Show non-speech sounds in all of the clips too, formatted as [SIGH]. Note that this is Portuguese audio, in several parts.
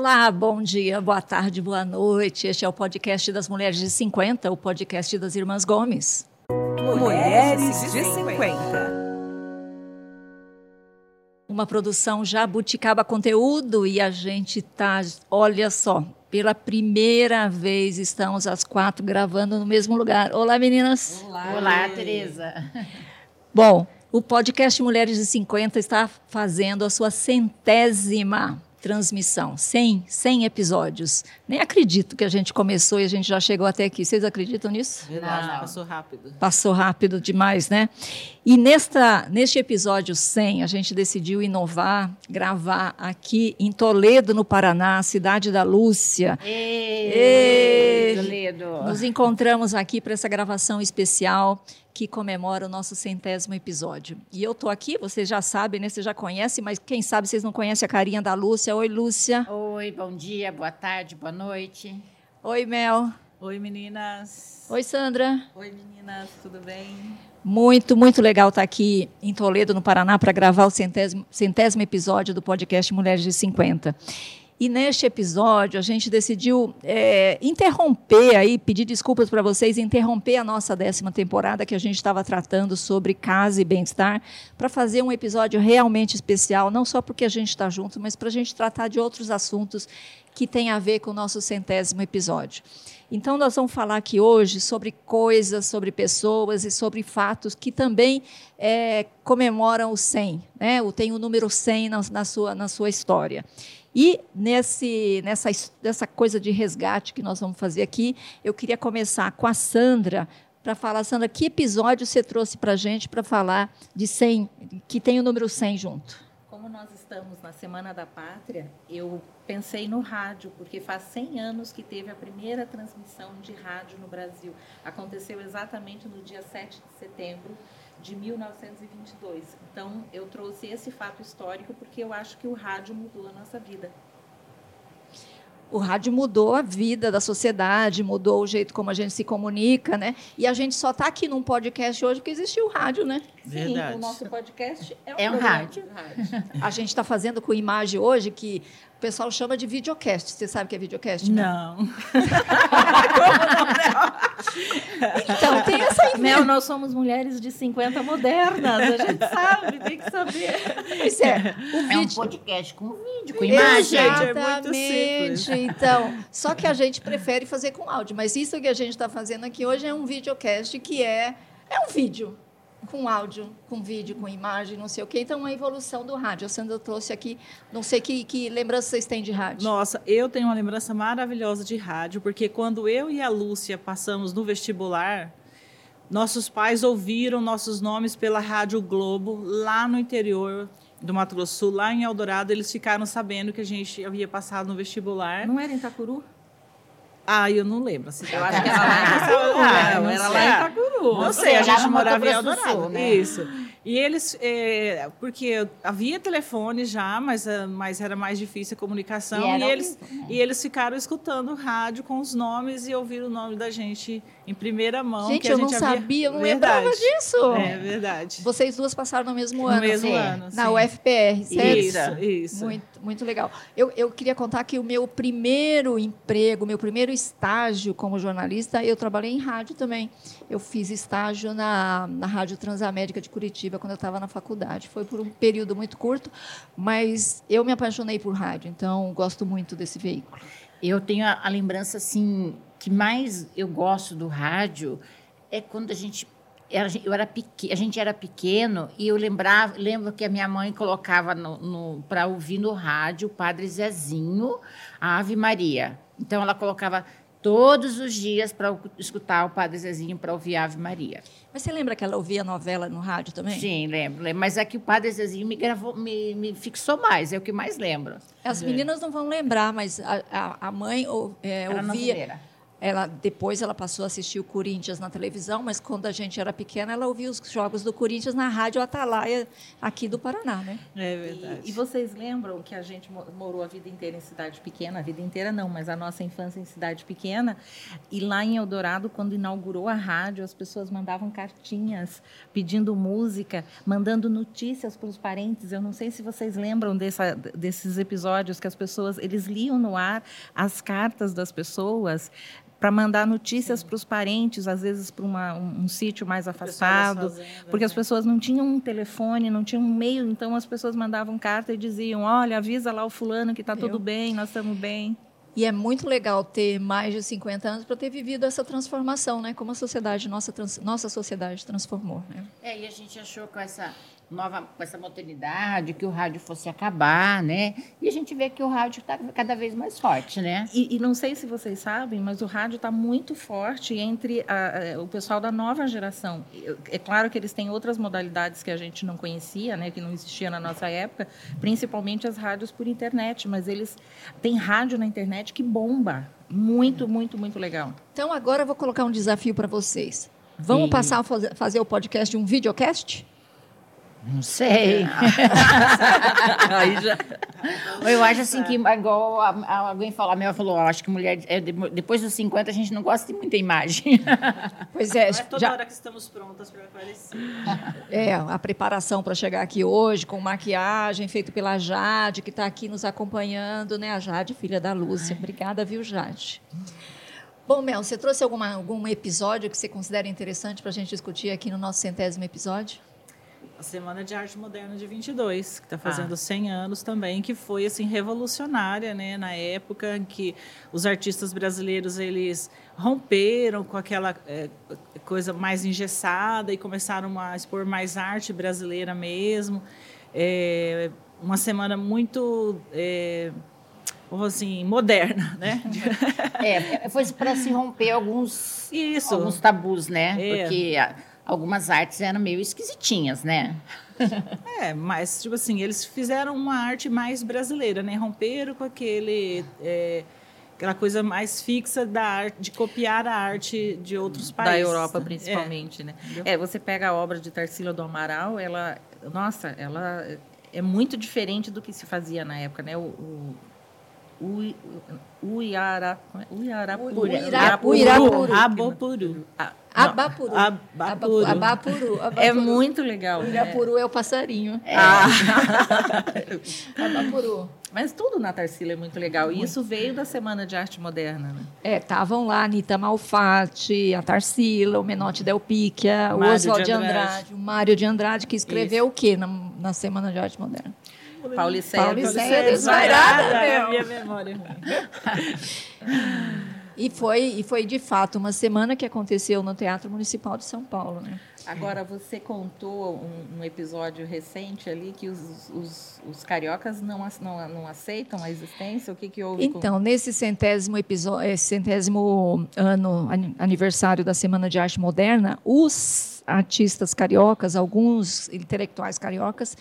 Olá, bom dia, boa tarde, boa noite. Este é o podcast das Mulheres de 50, o podcast das Irmãs Gomes. Mulheres de 50. Uma produção jabuticaba conteúdo e a gente tá, olha só, pela primeira vez estamos as quatro gravando no mesmo lugar. Olá, meninas. Olá, Olá Tereza. Bom, o podcast Mulheres de 50 está fazendo a sua centésima transmissão, 100, 100 episódios. Nem acredito que a gente começou e a gente já chegou até aqui. Vocês acreditam nisso? Verdade, Não. passou rápido. Passou rápido demais, né? E nesta, neste episódio 100, a gente decidiu inovar, gravar aqui em Toledo, no Paraná, cidade da Lúcia. Ei, Ei, Toledo. Nos encontramos aqui para essa gravação especial que comemora o nosso centésimo episódio. E eu estou aqui, vocês já sabem, né? Vocês já conhecem, mas quem sabe vocês não conhecem a carinha da Lúcia. Oi, Lúcia. Oi, bom dia, boa tarde, boa noite. Oi, Mel. Oi, meninas. Oi, Sandra. Oi, meninas, tudo bem? Muito, muito legal estar aqui em Toledo, no Paraná, para gravar o centésimo, centésimo episódio do podcast Mulheres de 50. E neste episódio a gente decidiu é, interromper aí, pedir desculpas para vocês, interromper a nossa décima temporada que a gente estava tratando sobre casa e bem-estar, para fazer um episódio realmente especial, não só porque a gente está junto, mas para a gente tratar de outros assuntos que têm a ver com o nosso centésimo episódio. Então, nós vamos falar aqui hoje sobre coisas, sobre pessoas e sobre fatos que também é, comemoram o 100, né? o, tem o número 100 na, na, sua, na sua história. E nesse, nessa, nessa coisa de resgate que nós vamos fazer aqui, eu queria começar com a Sandra, para falar, Sandra, que episódio você trouxe para a gente para falar de 100, que tem o número 100 junto? Como nós estamos na Semana da Pátria, eu pensei no rádio, porque faz 100 anos que teve a primeira transmissão de rádio no Brasil. Aconteceu exatamente no dia 7 de setembro de 1922. Então, eu trouxe esse fato histórico porque eu acho que o rádio mudou a nossa vida. O rádio mudou a vida da sociedade, mudou o jeito como a gente se comunica, né? E a gente só está aqui num podcast hoje porque existiu o rádio, né? Verdade. Sim, o nosso podcast é um, é um rádio. rádio. A gente está fazendo com imagem hoje que o pessoal chama de videocast. Você sabe o que é videocast? Não. [LAUGHS] não, então, tem essa Mel, nós somos mulheres de 50 modernas. A gente [LAUGHS] sabe, tem que saber. Pois é. O vídeo... É um podcast com vídeo, com imagem. Exatamente. É então, só que a gente prefere fazer com áudio. Mas isso que a gente está fazendo aqui hoje é um videocast que é, é um vídeo com áudio, com vídeo, com imagem, não sei o quê. Então, a evolução do rádio. A Sandra trouxe aqui, não sei que, que lembrança vocês têm de rádio. Nossa, eu tenho uma lembrança maravilhosa de rádio, porque quando eu e a Lúcia passamos no vestibular, nossos pais ouviram nossos nomes pela Rádio Globo, lá no interior do Mato Grosso Sul, lá em Eldorado, eles ficaram sabendo que a gente havia passado no vestibular. Não era em Itacuru? Ah, eu não lembro. Assim, eu acho que era lá em Itacuru. Né? Era lá em Itacuru. Não sei, a gente morava em Eldorado. Né? Isso. E eles, é, porque havia telefone já, mas, eh, mas era mais difícil a comunicação. E, e eles, né? e eles ficaram escutando rádio com os nomes e ouviram o nome da gente em primeira mão. Gente, eu não havia... sabia, eu não verdade. lembrava disso. É verdade. Vocês duas passaram no mesmo no ano. mesmo sim. ano. Na sim. UFPR, certo? Isso, isso. Muito, muito legal. Eu, eu queria contar que o meu primeiro emprego, meu primeiro estágio como jornalista, eu trabalhei em rádio também. Eu fiz estágio na, na Rádio Transamérica de Curitiba quando eu estava na faculdade. Foi por um período muito curto, mas eu me apaixonei por rádio, então gosto muito desse veículo. Eu tenho a, a lembrança assim que mais eu gosto do rádio é quando a gente era, eu era pequeno, a gente era pequeno e eu lembrava, lembro que a minha mãe colocava para ouvir no rádio o Padre Zezinho, a Ave Maria. Então ela colocava todos os dias para escutar o Padre Zezinho para ouvir a Ave Maria. Mas você lembra que ela ouvia novela no rádio também? Sim, lembro. lembro. Mas é que o Padre Zezinho me gravou, me, me fixou mais, é o que mais lembro. As meninas não vão lembrar, mas a, a, a mãe ou, é, ouvia. Noveleira. Ela depois ela passou a assistir o Corinthians na televisão, mas quando a gente era pequena, ela ouvia os jogos do Corinthians na rádio Atalaia aqui do Paraná, né? É verdade. E, e vocês lembram que a gente morou a vida inteira em cidade pequena? A vida inteira não, mas a nossa infância em cidade pequena. E lá em Eldorado, quando inaugurou a rádio, as pessoas mandavam cartinhas pedindo música, mandando notícias para os parentes. Eu não sei se vocês lembram dessa, desses episódios que as pessoas eles liam no ar as cartas das pessoas para mandar notícias para os parentes, às vezes para um, um sítio mais afastado, porque né? as pessoas não tinham um telefone, não tinham um e-mail, então as pessoas mandavam carta e diziam: olha, avisa lá o fulano que está tudo bem, nós estamos bem. E é muito legal ter mais de 50 anos para ter vivido essa transformação, né? Como a sociedade, nossa, trans, nossa sociedade transformou. Né? É, e a gente achou com essa nova, com essa modernidade, que o rádio fosse acabar, né? E a gente vê que o rádio está cada vez mais forte, né? E, e, não sei se vocês sabem, mas o rádio está muito forte entre a, a, o pessoal da nova geração. É claro que eles têm outras modalidades que a gente não conhecia, né? Que não existia na nossa época, principalmente as rádios por internet, mas eles têm rádio na internet que bomba. Muito, muito, muito legal. Então agora eu vou colocar um desafio para vocês. Vamos e... passar a fazer o podcast de um videocast? Não sei. [LAUGHS] Aí já... Eu acho assim que, igual alguém falou, a minha falou, acho que mulher, é, depois dos 50 a gente não gosta de muita imagem. [LAUGHS] Pois é. Não é toda já... hora que estamos prontas para aparecer. [LAUGHS] É, a preparação para chegar aqui hoje, com maquiagem feita pela Jade, que está aqui nos acompanhando, né? A Jade, filha da Lúcia. Obrigada, viu, Jade? Bom, Mel, você trouxe alguma, algum episódio que você considera interessante para a gente discutir aqui no nosso centésimo episódio? A Semana de Arte Moderna de 22, que está fazendo ah. 100 anos também, que foi assim revolucionária, né, na época em que os artistas brasileiros eles romperam com aquela é, coisa mais engessada e começaram a expor mais arte brasileira mesmo. É, uma semana muito é, assim, moderna, né? [LAUGHS] É, foi para se romper alguns, Isso. alguns tabus, né? É. Porque algumas artes eram meio esquisitinhas, né? [LAUGHS] É, mas, tipo assim, eles fizeram uma arte mais brasileira, né? Romperam com aquele... É, aquela coisa mais fixa da arte, de copiar a arte de outros países. Da Europa, principalmente, é. né? É, você pega a obra de Tarsila do Amaral, ela... Nossa, ela é muito diferente do que se fazia na época, né? O, o Ui, Uiara, Uiarapuru. Uirapuru. Abopuru. Abapuru. Abapuru. Abapuru. É muito legal. Uirapuru é o passarinho. É. Ah. [LAUGHS] Abapuru. Mas tudo na Tarsila é muito legal. E isso veio da Semana de Arte Moderna, né? É, estavam lá a Anitta Malfatti, a Tarsila, o Menotti Del Picchia, o Oswald de Andrade. Andrade, o Mário de Andrade, que escreveu isso. o quê na, na Semana de Arte Moderna? Paulicéia. Paulicéia desvairada, minha memória [LAUGHS] E foi, e foi, de fato, uma semana que aconteceu no Teatro Municipal de São Paulo. Né? Agora, você contou um, um episódio recente ali que os, os, os cariocas não, não, não, aceitam a existência? O que, que houve? Então, com... nesse centésimo, episódio, centésimo ano, aniversário da Semana de Arte Moderna, os artistas cariocas, alguns intelectuais cariocas,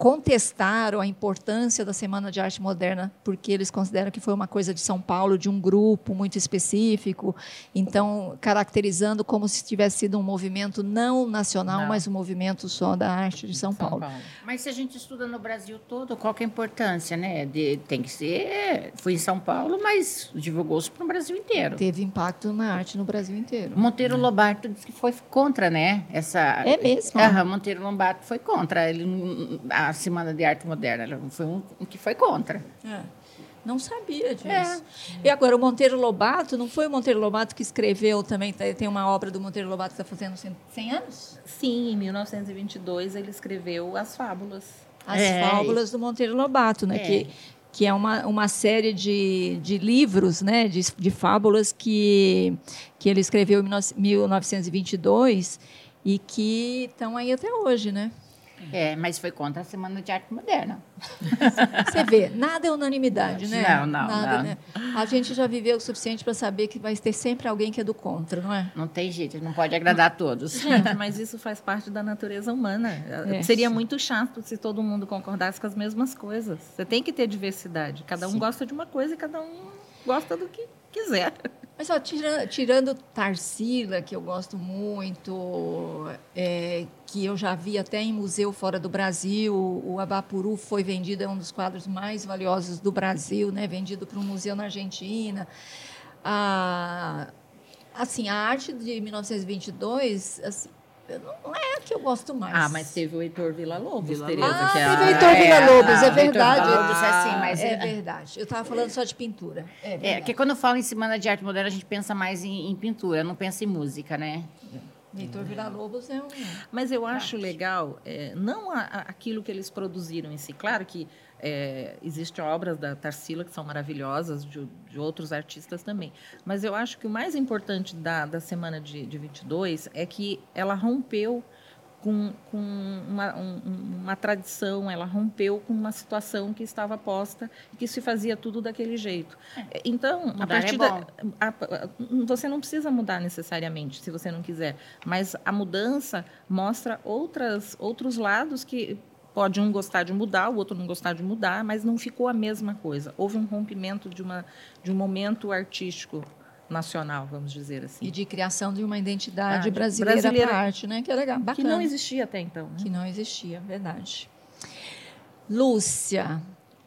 contestaram a importância da Semana de Arte Moderna, porque eles consideram que foi uma coisa de São Paulo, de um grupo muito específico, então caracterizando como se tivesse sido um movimento não nacional, não. mas um movimento só da arte de São, São Paulo. Paulo. Mas se a gente estuda no Brasil todo, qual é a importância, né? De, tem que ser, foi em São Paulo, mas divulgou-se para o Brasil inteiro. Teve impacto na arte no Brasil inteiro. Monteiro Lobato disse que foi contra, né? Essa. É mesmo. Aham, Monteiro Lobato foi contra. Ele a a Semana de Arte Moderna. Foi um, que foi contra. É. Não sabia disso. É. E agora, o Monteiro Lobato, não foi o Monteiro Lobato que escreveu também, tem uma obra do Monteiro Lobato que está fazendo 100 anos? Sim, em 1922 ele escreveu As Fábulas. As é. Fábulas do Monteiro Lobato, né? É. Que, que é uma, uma série de, de livros, né? De, de fábulas que, que ele escreveu em 1922 e que estão aí até hoje, né? É, mas foi contra a Semana de Arte Moderna. Você vê, nada é unanimidade, né? Não, não, nada, não. Né? A gente já viveu o suficiente para saber que vai ter sempre alguém que é do contra, não é? Não tem jeito, não pode agradar a todos. Gente, mas isso faz parte da natureza humana. É. Seria muito chato se todo mundo concordasse com as mesmas coisas. Você tem que ter diversidade. Cada um Sim. gosta de uma coisa e cada um gosta do que quiser. Mas ó, tira, tirando Tarsila, que eu gosto muito, é, que eu já vi até em museu fora do Brasil, o Abapuru foi vendido, é um dos quadros mais valiosos do Brasil, né? vendido para um museu na Argentina. A, assim, a arte de 1922, assim, não é a que eu gosto mais. Ah, mas teve o Heitor Villa-Lobos, Villa Tereza. Ah, que é teve o Heitor Villa-Lobos, é Heitor verdade. Villa-Lobos é assim, mas é é- verdade. Eu estava falando só de pintura. É, É, verdade. que quando eu falo em Semana de Arte Moderna, a gente pensa mais em, em pintura, não pensa em música, né? Heitor Villa-Lobos é um... Mas eu acho legal, é, não a- a- aquilo que eles produziram em si. Claro que é, existem obras da Tarsila que são maravilhosas, de, de outros artistas também. Mas eu acho que o mais importante da, da semana de, de 22 é que ela rompeu com, com uma, um- um- uma tradição, ela rompeu com uma situação que estava posta e que se fazia tudo daquele jeito. Então, a Mudar é partir da, bom. a- a- você não precisa mudar necessariamente, se você não quiser, mas a mudança mostra outras, outros lados que pode um gostar de mudar, o outro não gostar de mudar, mas não ficou a mesma coisa. Houve um rompimento de, uma, de um momento artístico nacional, vamos dizer assim, E de criação de uma identidade Ah, de- brasileira, brasileira. para a arte, né? Que é legal, que bacana. não existia até então. Né? Que não existia, verdade. Lúcia,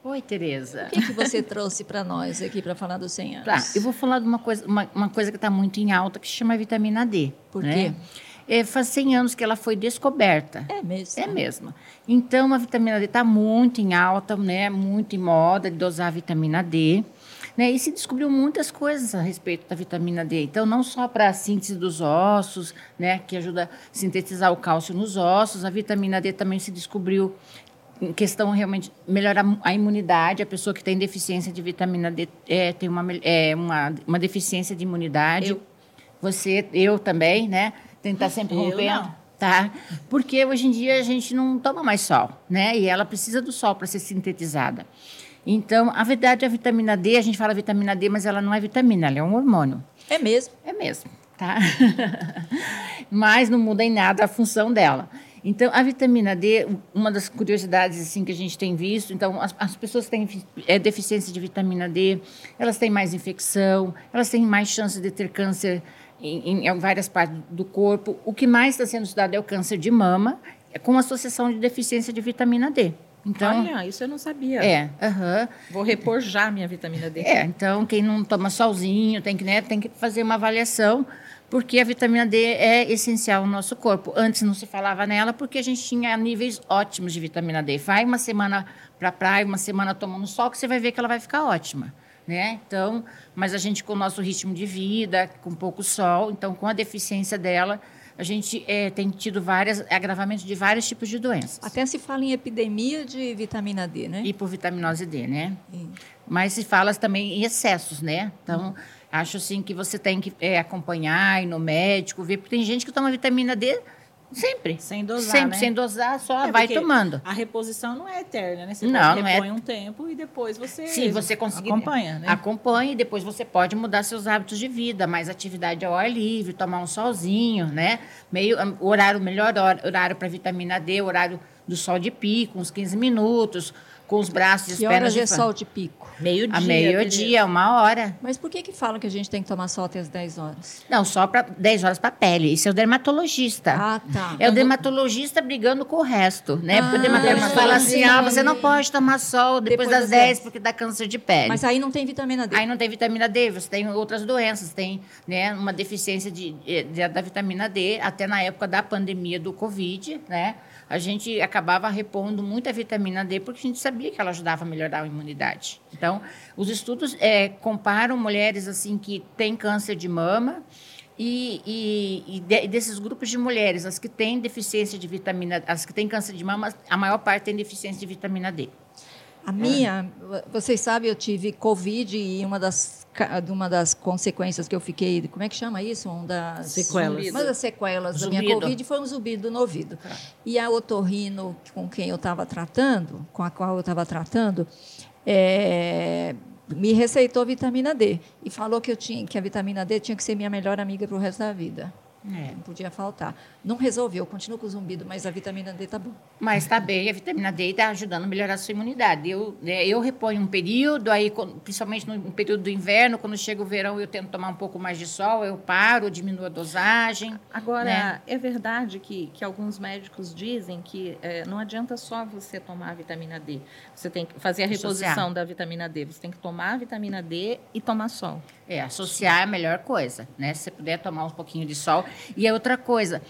Oi, Tereza. o que, que você trouxe para nós aqui para falar dos 100 anos? Tá, eu vou falar de uma coisa, uma, uma coisa que está muito em alta, que se chama vitamina D. Por né? quê? É, faz 100 anos que ela foi descoberta. É mesmo. É mesmo. Então, a vitamina D está muito em alta, né? muito em moda de dosar a vitamina D. Né? E se descobriu muitas coisas a respeito da vitamina D. Então, não só para a síntese dos ossos, né? que ajuda a sintetizar o cálcio nos ossos, a vitamina D também se descobriu em questão realmente melhorar a imunidade. A pessoa que tem deficiência de vitamina D é, tem uma, é, uma, uma deficiência de imunidade. Eu. Você, eu também, né? Estar sempre Eu rompendo. não. Tá? Porque hoje em dia a gente não toma mais sol, né? E ela precisa do sol para ser sintetizada. Então, a verdade, a vitamina D, a gente fala vitamina D, mas ela não é vitamina, ela é um hormônio. É mesmo. É mesmo, tá? [LAUGHS] Mas não muda em nada a função dela. Então, a vitamina D, uma das curiosidades assim que a gente tem visto, então as, as pessoas que têm é, deficiência de vitamina D, elas têm mais infecção, elas têm mais chances de ter câncer em, em várias partes do corpo. O que mais está sendo estudado é o câncer de mama, é com associação de deficiência de vitamina D. Então, Olha, isso eu não sabia. é, aham. Vou repor já minha vitamina D. É, então quem não toma solzinho tem que, né, tem que fazer uma avaliação, porque a vitamina D é essencial no nosso corpo. Antes não se falava nela porque a gente tinha níveis ótimos de vitamina D. Vai uma semana para a praia, uma semana tomando sol, que você vai ver que ela vai ficar ótima. Né? Então, mas a gente com o nosso ritmo de vida, com pouco sol, então com a deficiência dela, a gente eh, tem tido vários agravamentos de vários tipos de doenças. Até se fala em epidemia de vitamina D, né? Hipovitaminose D, né? E- Mas se fala também em excessos, né? Então, acho assim que você tem que é, acompanhar, ir no médico, ver, porque tem gente que toma vitamina D sempre. Sem dosar, Sempre, né? sem dosar, só É, vai tomando. A reposição não é eterna, né? Você Não, não é- repõe um tempo e depois você Se você conseguir. acompanha, né? Acompanhe e depois você pode mudar seus hábitos de vida, mais atividade ao ar livre, tomar um solzinho, né? Meio, um, horário, melhor horário para vitamina D, horário do sol de pico, uns 15 minutos, com os braços e as Que pernas horas de é sol de pico? Meio-dia. A meio-dia, uma hora. Mas por que que falam que a gente tem que tomar sol até as 10 horas? Não, só para 10 horas para pele. Isso é o dermatologista. Ah, tá. É o dermatologista brigando com o resto, né? Porque o Ah, dermatologista fala assim: ah, você não pode tomar sol depois, Depois das das 10 10. porque dá câncer de pele. Mas aí não tem vitamina D. Aí não tem vitamina D, você tem outras doenças, tem né, uma deficiência de, de- da vitamina D, até na época da pandemia do Covid, né? A gente acabava repondo muita vitamina D porque a gente sabia que ela ajudava a melhorar a imunidade. Então, os estudos eh, comparam mulheres assim que têm câncer de mama e, e- e de- desses grupos de mulheres, as que têm deficiência de vitamina, as que têm câncer de mama, a maior parte tem deficiência de vitamina D. A minha, vocês sabem, eu tive Covid e uma das, ca- uma das consequências que eu fiquei, como é que chama isso? Um das Sequelas. Uma das sequelas da minha Zumbido. Covid foi um zumbido no ouvido. E a otorrino com quem eu estava tratando, com a qual eu estava tratando, é, me receitou vitamina D e falou que eu tinha que a vitamina D tinha que ser minha melhor amiga para o resto da vida. É. Não podia faltar. Não resolveu, continua com o zumbido, mas a vitamina D tá bom. Mas está bem, a vitamina D está ajudando a melhorar a sua imunidade. Eu, né, eu reponho um período, aí, principalmente no período do inverno, quando chega o verão, eu tento tomar um pouco mais de sol, eu paro, diminuo a dosagem. Agora, né? é verdade que, que alguns médicos dizem que eh, não adianta só você tomar a vitamina D. Você tem que fazer a Associar. reposição da vitamina D. Você tem que tomar a vitamina D e tomar sol. É, associar é a melhor coisa, né? Se você puder tomar um pouquinho de sol. E é outra coisa,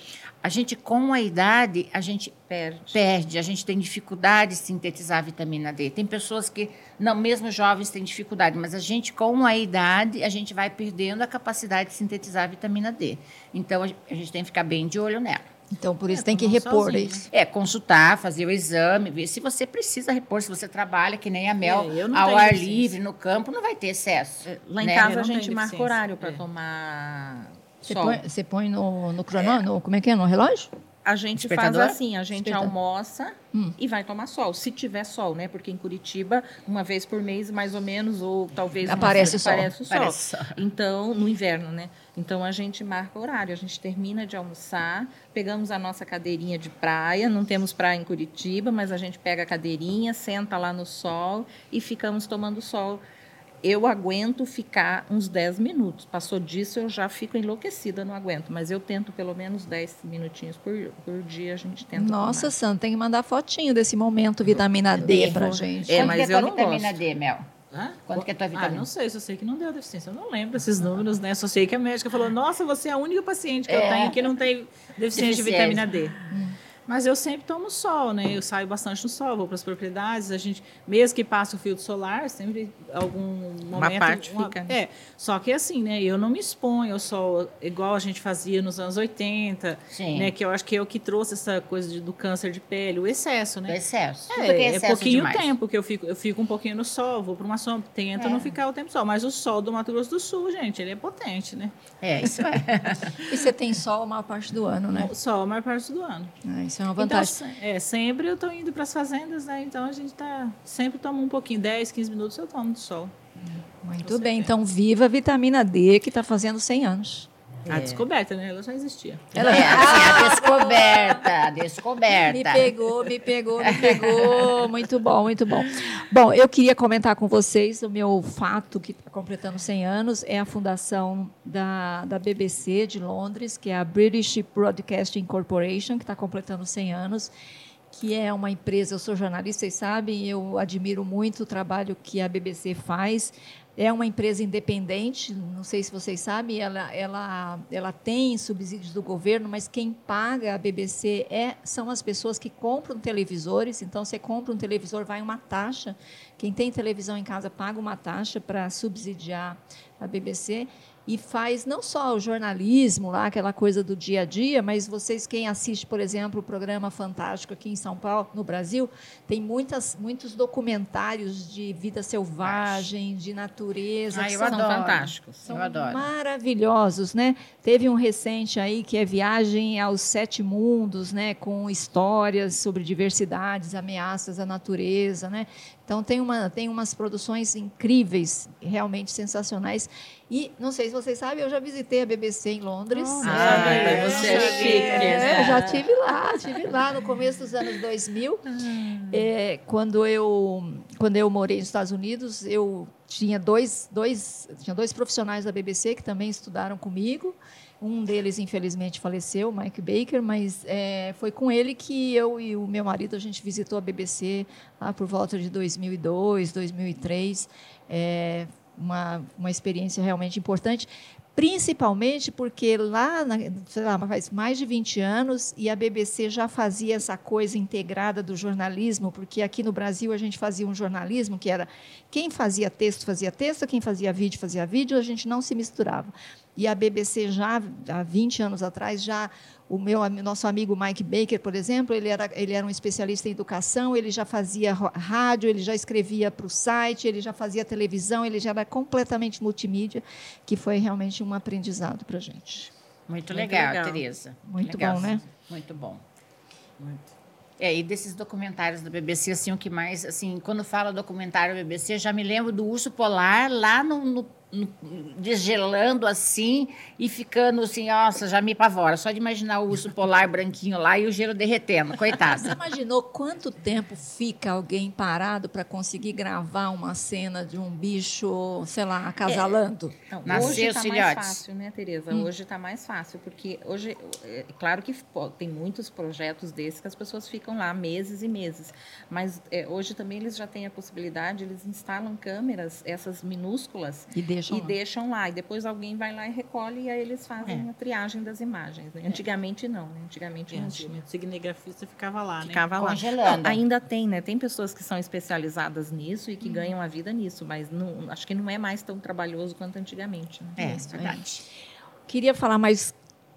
a gente, com a idade, a gente Perde. perde, a gente tem dificuldade de sintetizar a vitamina D. Tem pessoas que, não, mesmo jovens, têm dificuldade, mas a gente, com a idade, a gente vai perdendo a capacidade de sintetizar a vitamina D. Então, a gente tem que ficar bem de olho nela. Então, por isso É, tem que repor sozinho, isso. É, consultar, fazer o exame, ver se você precisa repor, se você trabalha que nem a Mel, É, ao ar livre, no campo, não vai ter excesso. Lá em né? Casa a gente marca horário para é. tomar Você põe, você põe no, no cronômetro, no- como é que é, no relógio? A gente faz assim, a gente almoça Hum. e vai tomar sol. Se tiver sol, né? Porque em Curitiba, uma vez por mês, mais ou menos, ou talvez uma Aparece vez, o sol. aparece o sol. Aparece o sol. Então, no inverno, né? Então a gente marca horário, a gente termina de almoçar, pegamos a nossa cadeirinha de praia, não temos praia em Curitiba, mas a gente pega a cadeirinha, senta lá no sol e ficamos tomando sol. Eu aguento ficar uns 10 minutos. Passou disso, eu já fico enlouquecida, não aguento. Mas eu tento pelo menos 10 minutinhos por, por dia, a gente tenta. Nossa, tomar. Sandra, tem que mandar fotinho desse momento vitamina D pra gente. É, Quanto mas que é a tua eu não vitamina gosto. D, Mel? Hã? Quanto que é a tua Ah, vitamina? não sei, só sei que não deu deficiência. Eu não lembro esses números, né? Só sei que a médica falou: Nossa, você é a única paciente que eu É. tenho que não tem deficiência, de Deficiência. vitamina D. Mas eu sempre tomo sol, né? Eu saio bastante no sol, vou para as propriedades. A gente, mesmo que passe o filtro solar, sempre algum momento. parte fica, né? É. Só que assim, né? Eu não me exponho ao sol igual a gente fazia nos anos 80, Sim. né? Que eu acho que é o que trouxe essa coisa de- do câncer de pele, o excesso, né? excesso. É, é é excesso pouquinho demais. tempo que eu fico, eu fico um pouquinho no sol, vou para uma sombra, tento É. não ficar o tempo sol. Mas o sol do Mato Grosso do Sul, gente, ele é potente, né? É, isso é. [LAUGHS] E você tem sol a maior parte do ano, né? O sol a maior parte do ano. Ah, isso é uma Então, vantagem. se- é, sempre eu tô indo para as fazendas, né? Então a gente tá sempre toma um pouquinho, 10, 15 minutos eu tomo de sol. Muito você bem, tem. então viva a vitamina D que está fazendo 100 anos. A descoberta, né? Ela já existia. Ela é assim, [LAUGHS] a descoberta, a descoberta. Me pegou, me pegou, me pegou. Muito bom, muito bom. Bom, eu queria comentar com vocês o meu fato que está completando 100 anos é a fundação da, da BBC de Londres, que é a British Broadcasting Corporation, que está completando 100 anos, que é uma empresa, eu sou jornalista, vocês sabem, eu admiro muito o trabalho que a BBC faz. É uma empresa independente, não sei se vocês sabem, ela, ela, ela tem subsídios do governo, mas quem paga a BBC é, são as pessoas que compram televisores. Então, você compra um televisor, vai uma taxa. Quem tem televisão em casa paga uma taxa para subsidiar a BBC e faz não só o jornalismo lá, aquela coisa do dia a dia, mas vocês quem assiste, por exemplo, o programa Fantástico aqui em São Paulo, no Brasil, tem muitas, muitos documentários de vida selvagem, de natureza, Ah, que São adoro. fantásticos. são Eu adoro. maravilhosos, né? Teve um recente aí que é Viagem aos Sete Mundos, né? Com histórias sobre diversidades, ameaças à natureza, né? Então tem, uma, tem umas produções incríveis, realmente sensacionais. E não sei se vocês sabem, eu já visitei a BBC em Londres. Ah, É, você é já- chique, é, né? já tive lá, tive lá no começo dos anos 2000. É, quando eu quando eu morei nos Estados Unidos, eu tinha dois, dois tinha dois profissionais da BBC que também estudaram comigo. Um deles, infelizmente, faleceu, Mike Baker, mas é, foi com ele que eu e o meu marido a gente visitou a BBC lá por volta de 2002, 2003. É, uma, uma experiência realmente importante, principalmente porque lá, na, sei lá, faz mais de 20 anos e a BBC já fazia essa coisa integrada do jornalismo, porque aqui no Brasil a gente fazia um jornalismo que era quem fazia texto fazia texto, quem fazia vídeo fazia vídeo, a gente não se misturava. E a BBC já há 20 anos atrás já o meu nosso amigo Mike Baker, por exemplo, ele era ele era um especialista em educação, ele já fazia rádio, ele já escrevia para o site, ele já fazia televisão, ele já era completamente multimídia, que foi realmente um aprendizado para a gente. Muito Muito legal, legal. Tereza. Muito legal. bom, né? Muito bom. É, e desses documentários da BBC, assim, o que mais, assim, quando fala documentário BBC, já me lembro do urso polar lá no, no- desgelando assim e ficando assim, nossa, já me pavora. Só de imaginar o urso polar branquinho lá e o gelo derretendo, coitado. Você imaginou quanto tempo fica alguém parado para conseguir gravar uma cena de um bicho, sei lá, acasalando? Não, Nasceu hoje está mais fácil, né, Tereza? Hum. Hoje está mais fácil, porque hoje, é claro que pô, tem muitos projetos desses que as pessoas ficam lá meses e meses, mas é, hoje também eles já têm a possibilidade, eles instalam câmeras, essas minúsculas, E deixam e lá. deixam lá, e depois alguém vai lá e recolhe, e aí eles fazem É. a triagem das imagens. né? Antigamente não, né? Antigamente não tinha. O cinegrafista ficava lá, né? Ficava lá. Congelando. Não, ainda tem, né? Tem pessoas que são especializadas nisso e que Uhum. ganham a vida nisso, mas não, acho que não é mais tão trabalhoso quanto antigamente. Né? É, Isso, verdade. Queria falar mais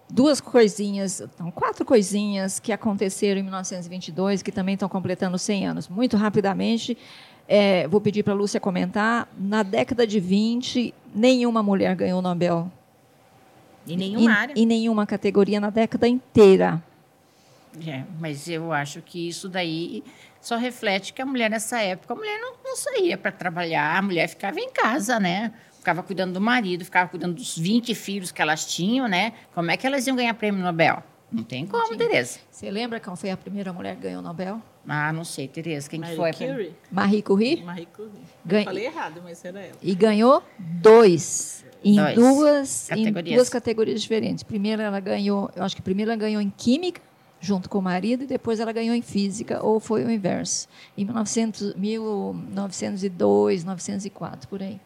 duas coisinhas, não, quatro coisinhas que aconteceram em 1922, que também estão completando 100 anos. Muito rapidamente, é, vou pedir para a Lúcia comentar. Na década de 20, nenhuma mulher ganhou o Nobel. Em nenhuma em, área. Em nenhuma categoria na década inteira. É, mas eu acho que isso daí só reflete que a mulher nessa época, a mulher não, não saía para trabalhar, a mulher ficava em casa, né? Ficava cuidando do marido, ficava cuidando dos 20 filhos que elas tinham, né? Como é que elas iam ganhar prêmio Nobel? Não tem como. Tereza. Você lembra qual foi a primeira mulher que ganhou o Nobel? Ah, não sei, Tereza, quem que Marie foi? Curie? Marie Curie. Marie Curie. Falei errado, mas era ela. E ganhou dois. Em Dois. duas, em Categorias. duas categorias diferentes. Primeiro ela ganhou, eu acho que primeiro ela ganhou em química, junto com o marido, e depois ela ganhou em física, ou foi o inverso. Em 1900, 1902, 904, por aí.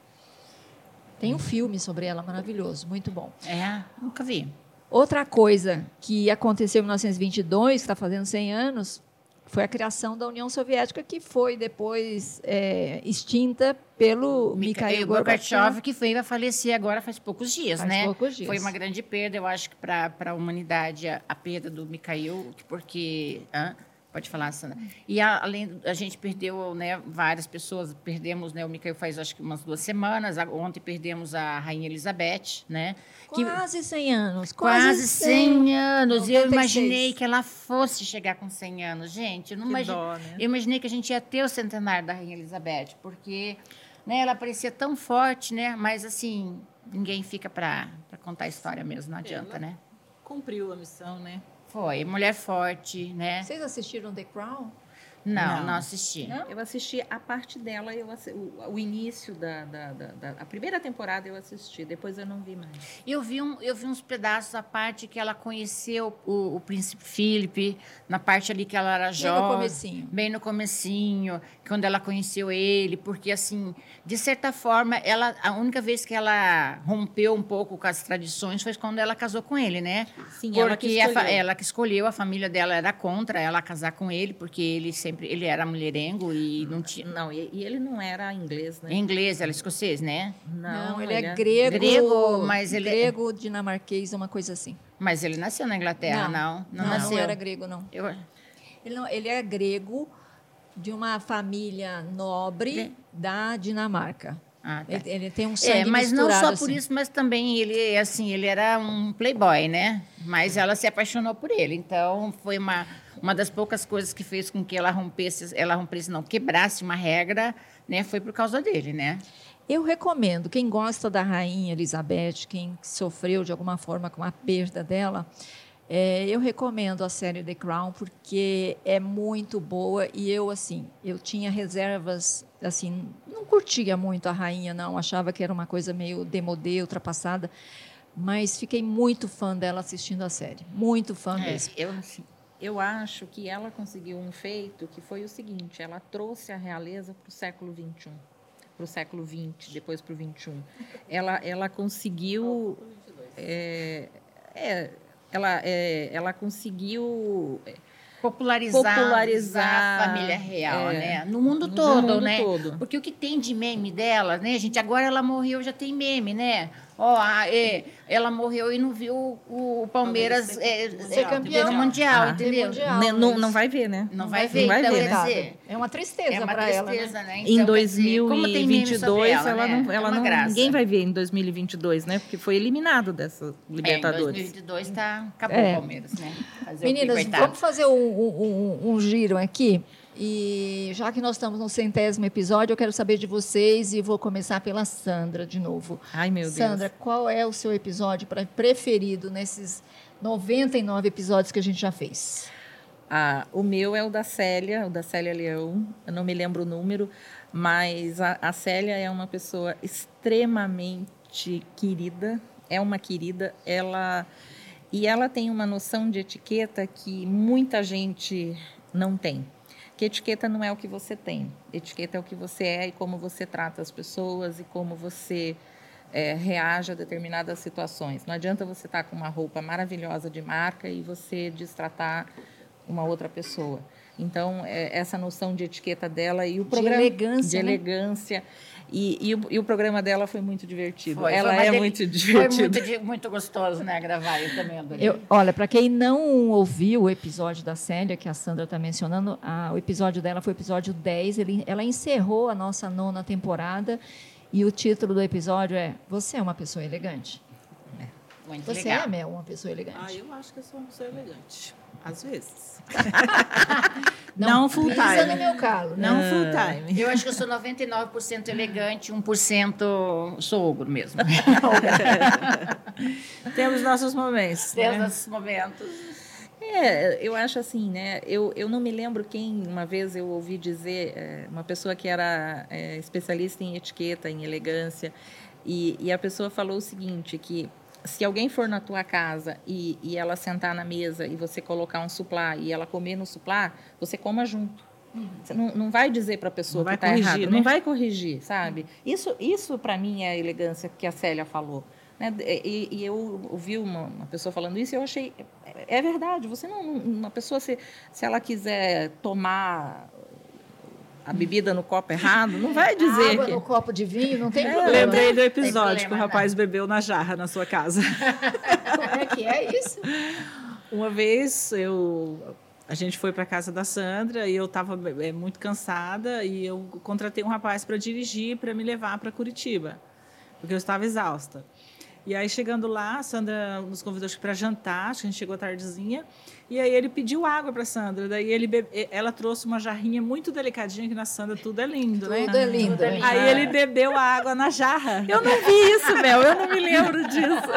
Tem um filme sobre ela maravilhoso, muito bom. É, nunca vi. Outra coisa que aconteceu em 1922, que está fazendo 100 anos, foi a criação da União Soviética, que foi depois é, extinta pelo Mikhail Mikhail Gorbachev. Gorbachev, que veio a falecer agora faz poucos dias, Faz né? poucos dias. Foi uma grande perda, eu acho que para a humanidade, a, a perda do Mikhail, porque... hã? Pode falar, Sandra. E a- além, a gente perdeu né, várias pessoas, perdemos, né, o Mikhail faz acho que umas duas semanas, a- ontem perdemos a Rainha Elizabeth, né? que- Quase 100 anos. Quase 100 anos. E eu 96. imaginei que ela fosse chegar com 100 anos. Gente, eu não Que imagine- dó, né? Eu imaginei que a gente ia ter o centenário da Rainha Elizabeth, porque né, ela parecia tão forte, né? Mas, assim, ninguém fica para contar a história mesmo, não adianta, Ela- né? Cumpriu a missão, né? Foi, mulher forte, né? Vocês assistiram The Crown? Não, Não. não, assisti. Não? Eu assisti a parte dela, eu assi- o, o início da, da, da- da- A primeira temporada eu assisti, depois eu não vi mais. Eu vi, um, eu vi uns pedaços da parte que ela conheceu o, o príncipe Felipe, na parte ali que ela era Bem no jovem. comecinho. Bem no comecinho, quando ela conheceu ele, porque assim, de certa forma, ela a única vez que ela rompeu um pouco com as tradições foi quando ela casou com ele, né? Sim, porque ela que a escolheu. ela que escolheu, a família dela era contra ela casar com ele, porque ele sempre ele era mulherengo e não tinha Não, e, e ele não era inglês, né? em inglês, ela é escocês, né? Não, ele, é grego. Grego, mas ele- Grego, dinamarquês, uma coisa assim. Mas ele nasceu na Inglaterra, não? Não, não, nasceu. era grego, não. Eu- Ele, não, ele é grego de uma família nobre De- da Dinamarca. Ah, tá. Ele, ele tem um sangue É, mas não só por assim. isso, mas também ele, assim, ele era um playboy, né? Mas ela se apaixonou por ele. Então, foi uma, uma das poucas coisas que fez com que ela rompesse, ela rompesse, não, quebrasse uma regra, né? Foi por causa dele, né? Eu recomendo, quem gosta da rainha Elizabeth, quem sofreu de alguma forma com a perda dela, é, eu recomendo a série The Crown porque é muito boa e eu assim, eu tinha reservas, assim, não curtia muito a rainha não, achava que era uma coisa meio demodê, ultrapassada, mas fiquei muito fã dela assistindo a série, muito fã É, mesmo. eu, assim, Eu acho que ela conseguiu um feito que foi o seguinte: ela trouxe a realeza para o século XXI, para o século XX, depois para o XXI. Ela, ela conseguiu. é, é, ela, é, ela conseguiu. popularizar, Popularizar, a família real, é, né? No mundo no todo, mundo né? todo. Porque o que tem de meme dela, né, gente? Agora ela morreu, já tem meme, né? Ó, a- é, ela morreu e não viu o, o Palmeiras é, Ser campeão. do Mundial, Ah, entendeu? Mundial. Não, não vai ver, né? Não vai ver, vai então, ver, né? dizer, É uma tristeza é uma para ela, né? tristeza, né? Em Então, sobre 2022, ela, né? não, É ela não, graça. ninguém vai ver em 2022, né? Porque foi eliminado dessa É, em Libertadores. 2022 tá, acabou É. o Palmeiras, né? Fazer Meninas, vamos fazer um, um- um- um giro aqui E já que nós estamos no centésimo episódio, eu quero saber de vocês e vou começar pela Sandra de novo. Ai, meu Deus. Sandra, qual é o seu episódio preferido nesses 99 episódios que a gente já fez? Ah, o meu é o da Célia, o da Célia Leão. Eu não me lembro o número, mas a, a Célia é uma pessoa extremamente querida. É uma querida. Ela e ela tem uma noção de etiqueta que muita gente não tem. Que etiqueta não é o que você tem, etiqueta é o que você é e como você trata as pessoas e como você é, reage a determinadas situações. Não adianta você estar com uma roupa maravilhosa de marca e você destratar uma outra pessoa. Então, é, essa noção de etiqueta dela e o programa de elegância, de né? elegância e, e, o, e, o, programa dela foi muito divertido. Foi, Ela foi, é muito divertida. Foi muito, muito gostoso, né, gravar. Eu também adorei. Eu, olha, para quem não ouviu o episódio da Célia, que a Sandra está mencionando, a, o episódio dela foi o episódio 10. Ele, ela encerrou a nossa nona temporada e o título do episódio é Você é uma pessoa elegante? Muito Você legal. é, Mel, uma pessoa elegante? Ah, eu acho que eu sou uma pessoa elegante. Às vezes. [LAUGHS] não, não full pisa time. no meu calo. Né? Não full time. Eu acho que eu sou 99% elegante, 1% sogro mesmo. [LAUGHS] Temos nossos momentos. Temos né? nossos momentos. É, eu acho assim, né? Eu, eu não me lembro quem uma vez eu ouvi dizer, é, uma pessoa que era é, especialista em etiqueta, em elegância, e, e, a pessoa falou o seguinte, que se alguém for na tua casa e, e ela sentar na mesa e você colocar um suplá e ela comer no suplá, você coma junto. Você não, não vai dizer para a pessoa Não que vai está errado, né? não vai corrigir, sabe? Isso, isso para mim é a elegância que a Célia falou. Né? E, e eu ouvi uma, uma pessoa falando isso e eu achei é, é verdade. Você não, uma pessoa se, se ela quiser tomar a bebida no copo errado, não vai [LAUGHS] dizer Água que no copo de vinho, não tem É, problema. Lembrei do episódio que o problema, rapaz bebeu na jarra na sua casa. [LAUGHS] Como é que é isso? Uma vez eu a gente foi para casa da Sandra e eu estava é, muito cansada e eu contratei um rapaz para dirigir para me levar para Curitiba, porque eu estava exausta. E aí chegando lá, a Sandra nos convidou para jantar, acho que a gente chegou tardezinha, e aí ele pediu água para Sandra, daí ele bebe, ela trouxe uma jarrinha muito delicadinha que na Sandra tudo é lindo, né? Tudo é lindo. Tudo é lindo. Aí ele bebeu a água na jarra. Eu não vi isso, Mel, eu não me lembro disso.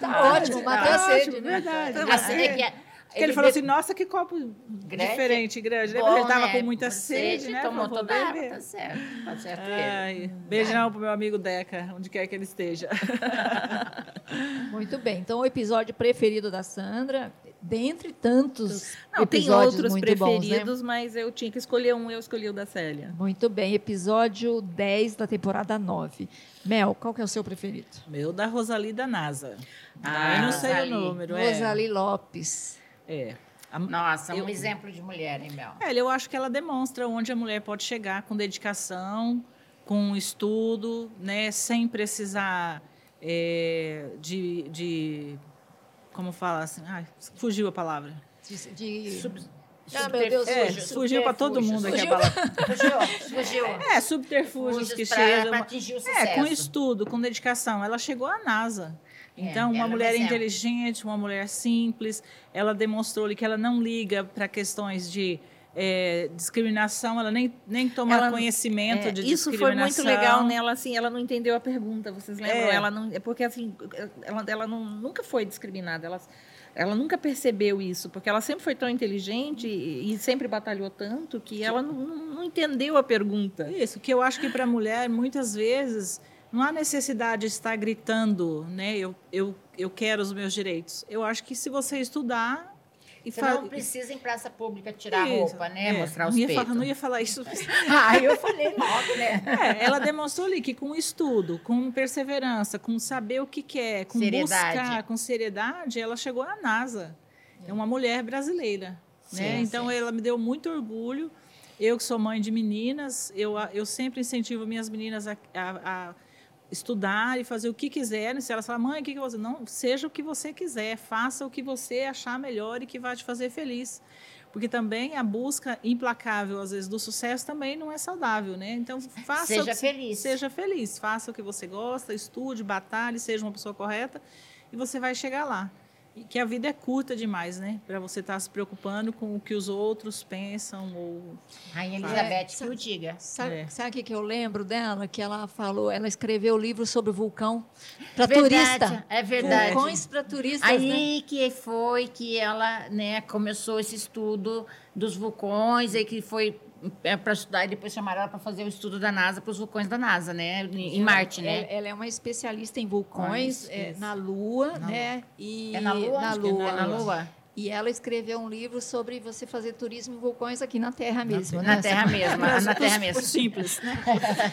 Tá ótimo, matei a sede, né? verdade. Assim, é que Porque ele, falou assim, nossa, que copo diferente, grande. Bom, ele estava né? com muita sede, né? Tomou Falou, toda a água, tá certo. Tá certo ele. Ai, beijão pro meu amigo Deca, onde quer que ele esteja. [LAUGHS] Muito bem. Então, o episódio preferido da Sandra, dentre tantos Não, tem outros muito bons, né? preferidos, mas eu tinha que escolher um, eu escolhi o da Célia. Muito bem. Episódio 10 da temporada 9. Mel, qual que é o seu preferido? Meu da Rosalie da NASA. Ah, eu não sei Rosalie. o número. É. Rosalie Lopes. É. A- Nossa, um Eu- exemplo de mulher, hein, Mel? É, eu acho que ela demonstra onde a mulher pode chegar com dedicação, com estudo, né, sem precisar é, de, de. Como fala assim? Ai, fugiu a palavra. De, de- Sub- Ah, meu Deus, É, fugiu, fugiu para todo mundo aqui a Fugiu. palavra. [LAUGHS] Fugiu, fugiu. É, subterfúgios que pra, chegam. pra atingir o É, com estudo, com dedicação. Ela chegou à NASA. É, Então, uma é um mulher inteligente, uma mulher simples, ela demonstrou ali que ela não liga para questões de é, discriminação, ela nem, nem toma Ela- conhecimento É, de isso foi discriminação. muito legal nela, assim, ela não entendeu a pergunta, vocês lembram? É. Ela não, é porque assim, ela, ela não, nunca foi discriminada, ela, ela nunca percebeu isso, porque ela sempre foi tão inteligente e, e sempre batalhou tanto que ela não, não- não entendeu a pergunta. Isso, que eu acho que para a mulher, muitas vezes, não há necessidade de estar gritando, né? Eu, eu, eu quero os meus direitos. Eu acho que se você estudar e Você fa- não precisa em praça pública tirar a Isso, roupa, né? é. Mostrar os não ia peitos. falar- não ia falar isso. [LAUGHS] Ah, eu falei logo, né? É, ela demonstrou ali que com estudo, com perseverança, com saber o que quer, com Seriedade. buscar, com seriedade, ela chegou à NASA. É uma mulher brasileira. né? Sim, Então, sim. ela me deu muito orgulho. Eu que sou mãe de meninas, eu, eu sempre incentivo minhas meninas a, a- a estudar e fazer o que quiserem. Se elas falam, mãe, o que, que você... Não, seja o que você quiser, faça o que você achar melhor e que vai te fazer feliz. Porque também a busca implacável, às vezes, do sucesso também não é saudável, né? Então, faça Seja o que- feliz. Seja feliz, faça o que você gosta, estude, batalhe, seja uma pessoa correta e você vai chegar lá. E que a vida é curta demais, né? Para você estar tá se preocupando com o que os outros pensam ou. Rainha Elizabeth, é, que o diga. Sabe, é. sabe o que eu lembro dela? Que ela falou, ela escreveu o livro sobre vulcão para turista. É verdade. Vulcões para turistas. Aí né? que foi que ela né, começou esse estudo dos vulcões, e que foi é para estudar e depois chamaram ela para fazer o estudo da NASA para os vulcões da NASA, né? Em, Marte, né? Ela, é uma especialista em vulcões é, na Lua, na né? E é na Lua? Na Lua. É na Lua. E ela escreveu um livro sobre você fazer turismo em vulcões aqui na Terra mesmo. Na, né? Terra mesmo, na Terra mesmo. Simples, né?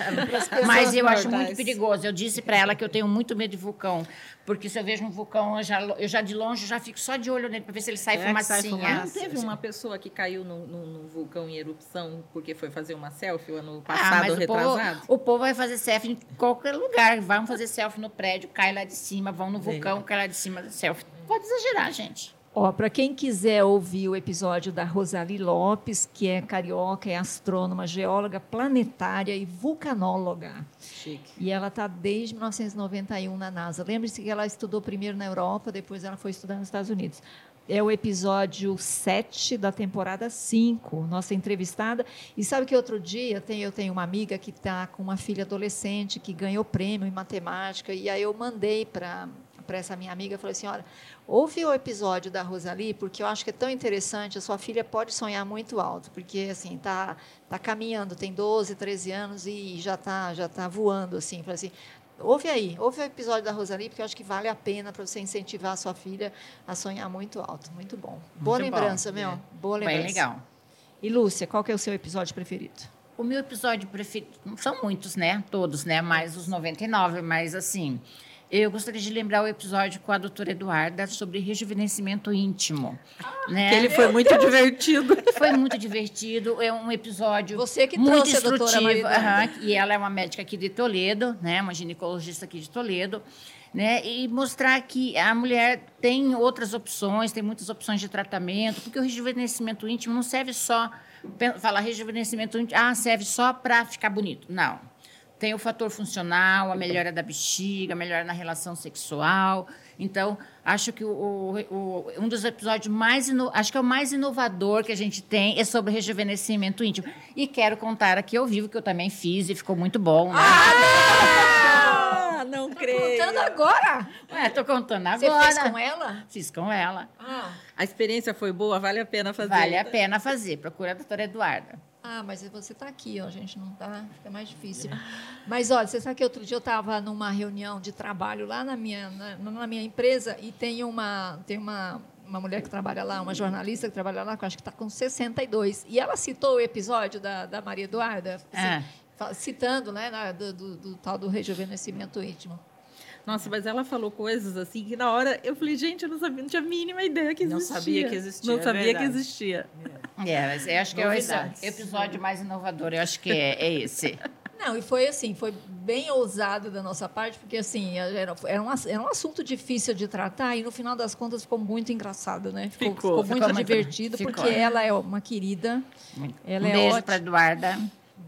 [LAUGHS] Mas eu acho muito perigoso. Eu disse para ela que eu tenho muito medo de vulcão, porque se eu vejo um vulcão, eu já, eu já de longe já fico só de olho nele para ver se ele sai é fumacinha. Não teve uma pessoa que caiu num, num, vulcão em erupção porque foi fazer uma selfie ano ah, passado, ah, retrasado? O povo, o povo vai fazer selfie em qualquer lugar. Vão fazer selfie no prédio, cai lá de cima, vão no vulcão, é. cai lá de cima, selfie. Pode exagerar, gente. Ó, para quem quiser ouvir o episódio da Rosali Lopes, que é carioca, é astrônoma, geóloga planetária e vulcanóloga. Chique. E ela está desde 1991 na NASA. Lembre-se que ela estudou primeiro na Europa, depois ela foi estudar nos Estados Unidos. É o episódio 7 da temporada 5, nossa entrevistada. E sabe que outro dia tem, eu tenho uma amiga que está com uma filha adolescente que ganhou prêmio em matemática, e aí eu mandei para para essa minha amiga, falei assim, olha, ouve o episódio da Rosalie, porque eu acho que é tão interessante, a sua filha pode sonhar muito alto, porque, assim, tá, tá caminhando, tem 12, 13 anos e já está já tá voando, assim, falei assim, ouve aí, ouve o episódio da Rosalie, porque eu acho que vale a pena para você incentivar a sua filha a sonhar muito alto, muito bom. Boa muito lembrança, bom. meu, é. boa lembrança. Bem legal. E, Lúcia, qual que é o seu episódio preferido? O meu episódio preferido, são muitos, né? Todos, né? Mais os 99, mas assim, eu gostaria de lembrar o episódio com a doutora Eduarda sobre rejuvenescimento íntimo. Ah, né? Ele foi muito Deus. divertido. [LAUGHS] Foi muito divertido. É um episódio Você que muito trouxe instrutivo. Uhum, e ela é uma médica aqui de Toledo, né? uma ginecologista aqui de Toledo. Né? E mostrar que a mulher tem outras opções, tem muitas opções de tratamento, porque o rejuvenescimento íntimo não serve só. Falar rejuvenescimento íntimo, ah, serve só para ficar bonito. Não tem o fator funcional, a melhora da bexiga, a melhora na relação sexual. Então, acho que o, o, um dos episódios mais ino, acho que é o mais inovador que a gente tem é sobre rejuvenescimento íntimo. E quero contar aqui ao vivo que eu também fiz e ficou muito bom. Né? Ah, não tá creio. contando agora? É, tô contando agora. Você fez com ela? Fiz com ela. Ah. A experiência foi boa, vale a pena fazer. Vale a pena fazer. Procura a doutora Eduarda. Ah, mas você está aqui, ó, a gente não está, fica mais difícil. Mas olha, você sabe que outro dia eu estava numa reunião de trabalho lá na minha, na, na, minha empresa e tem uma, tem uma, uma mulher que trabalha lá, uma jornalista que trabalha lá, que acho que está com 62. E ela citou o episódio da, da Maria Eduarda, assim, é. citando né, do, do, do tal do rejuvenescimento íntimo. Nossa, mas ela falou coisas assim que na hora eu falei, gente, eu não sabia, não tinha a mínima ideia que existia. Não sabia que existia. Não sabia que existia. É, mas eu acho que Novidades. é o episódio mais inovador, eu acho que é, é esse. [LAUGHS] Não, e foi assim, foi bem ousado da nossa parte, porque assim, era, era, um, era um assunto difícil de tratar e no final das contas ficou muito engraçado, né? Ficou, ficou, ficou muito divertido, ficou. porque ela é uma querida. Ela um é beijo para Eduarda.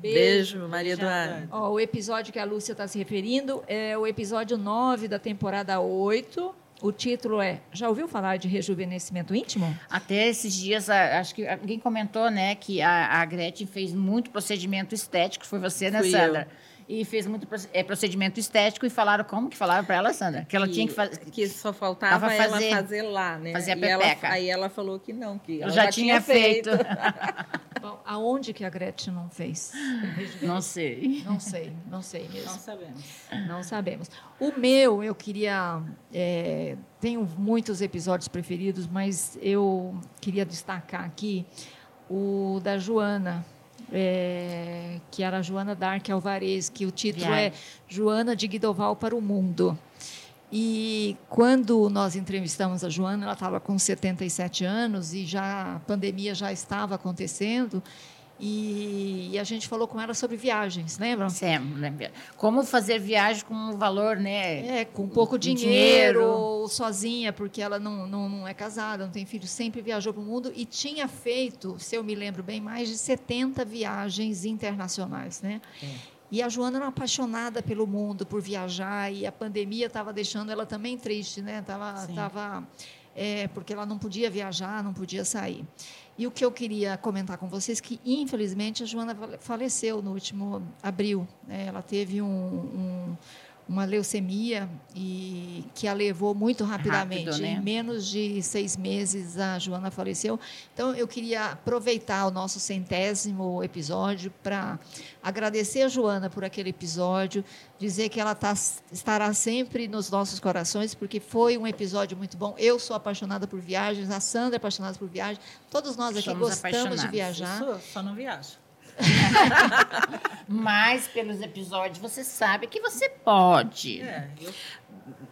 Beijo, Beijo Maria Eduarda. Ó, o episódio que a Lúcia está se referindo é o episódio 9 da temporada 8. O título é Já ouviu falar de rejuvenescimento íntimo? Até esses dias, acho que alguém comentou, né, que a, a Gretchen fez muito procedimento estético. Foi você, né, Fui Sandra? Eu e fez muito é, procedimento estético e falaram como que falaram para ela, Sandra? Que ela tinha que fazer. Que só faltava fazer, ela fazer lá, né? Fazer a pepeca. Ela, aí ela falou que não, que ela já, já tinha, tinha feito. feito. [LAUGHS] Bom, aonde que a Gretchen não fez? Não sei. Não sei, não sei mesmo. Não sabemos. Não sabemos. O meu, eu queria. É, tenho muitos episódios preferidos, mas eu queria destacar aqui o da Joana é, que era Joana Dark Alvarez, que o título Viagem. é Joana de Guidoval para o Mundo. E quando nós entrevistamos a Joana, ela estava com 77 anos e já a pandemia já estava acontecendo. E, e, a gente falou com ela sobre viagens, lembra? Sempre, lembra. Como fazer viagem com um valor, né? É, com pouco dinheiro, dinheiro, sozinha, porque ela não, não, não é casada, não tem filho, sempre viajou para o mundo e tinha feito, se eu me lembro bem, mais de 70 viagens internacionais, né? É. E a Joana era apaixonada pelo mundo, por viajar, e a pandemia estava deixando ela também triste, né? Tava, tava é, porque ela não podia viajar, não podia sair. E o que eu queria comentar com vocês que, infelizmente, a Joana faleceu no último abril. Né? Ela teve um, um uma leucemia e que a levou muito rapidamente. Rápido, né? Em menos de seis meses a Joana faleceu. Então eu queria aproveitar o nosso centésimo episódio para agradecer a Joana por aquele episódio, dizer que ela tá, estará sempre nos nossos corações porque foi um episódio muito bom. Eu sou apaixonada por viagens, a Sandra é apaixonada por viagens. Todos nós aqui Somos gostamos de viajar. Eu sou, só não viajo. Mas pelos episódios você sabe que você pode. É, eu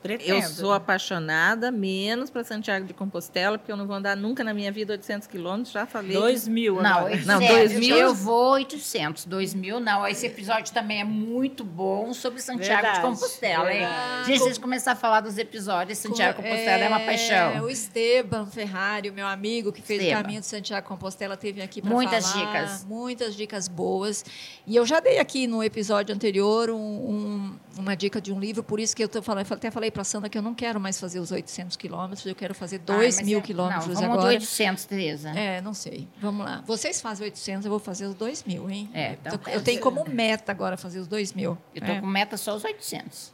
Pretendo. Eu sou apaixonada, menos para Santiago de Compostela, porque eu não vou andar nunca na minha vida 800 quilômetros, já falei. 2 mil Não, 800, não, 2 mil. Eu vou 800, 2 mil não. Esse episódio também é muito bom sobre Santiago verdade, de Compostela. Hein? Gente, vocês começar a falar dos episódios, Santiago de Compostela é, é, uma paixão. O Esteban Ferrari, o meu amigo que fez Esteban. o caminho de Santiago de Compostela, teve aqui para falar. Muitas dicas. Muitas dicas boas. E eu já dei aqui no episódio anterior um, um, uma dica de um livro, por isso que eu tô falando, até falei para a Sandra que eu não quero mais fazer os 800 quilômetros, eu quero fazer 2 mil é, quilômetros não, vamos agora. 800, Tereza. É, não sei. Vamos lá. Vocês fazem 800, eu vou fazer os 2 mil, hein? É, então, eu, eu tenho como meta agora fazer os 2 mil. Eu estou é. com meta só os 800.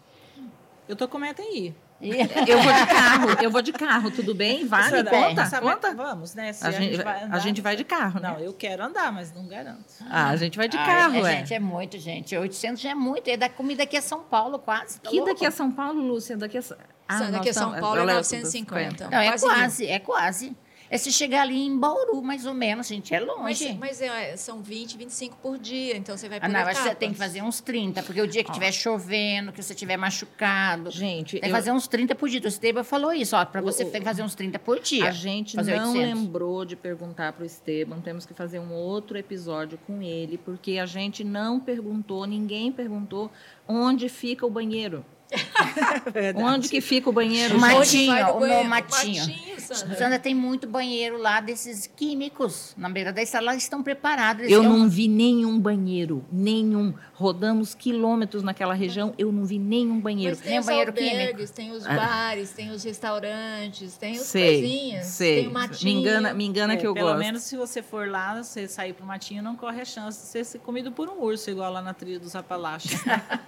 Eu estou com meta em ir. [LAUGHS] Eu vou de carro, eu vou de carro, tudo bem? Vale, Isso, conta, conta. Vamos, né? A, a, gente, vai andar, a gente vai de carro, né? Não, eu quero andar, mas não garanto. Ah, a gente vai de ah, carro, é. Gente, é muito, gente. 800 já é muito. É da comida daqui a São Paulo, quase. Tá que louco. daqui a São Paulo, Lúcia? Daqui a... Ah, daqui a São Paulo é 950. Não, é quase, é quase. É se chegar ali em Bauru, mais ou menos, gente, é longe. Mas, mas é, são 20, 25 por dia, então você vai por ah, não, você tem que fazer uns 30, porque o dia que estiver chovendo, que você estiver machucado, gente, tem que fazer uns 30 por dia. O Esteban falou isso, ó, para você tem que fazer uns 30 por dia. A gente não 800. lembrou de perguntar para o Esteban, temos que fazer um outro episódio com ele, porque a gente não perguntou, ninguém perguntou onde fica o banheiro. [LAUGHS] Onde que fica o banheiro? O matinho, o meu matinho. matinho Sandra. Sandra. tem muito banheiro lá desses químicos na beira da estrada, lá estão preparados. Eu não vi nenhum banheiro, nenhum. Rodamos quilômetros naquela região, eu não vi nenhum banheiro. Mas tem os banheiro químico. tem os ah. bares, tem os restaurantes, tem os sei, coisinhas, sei. tem o matinho. Me engana, me engana é, que eu pelo gosto. Pelo menos se você for lá, você sair pro matinho, não corre a chance de ser comido por um urso, igual lá na trilha dos Apalaches.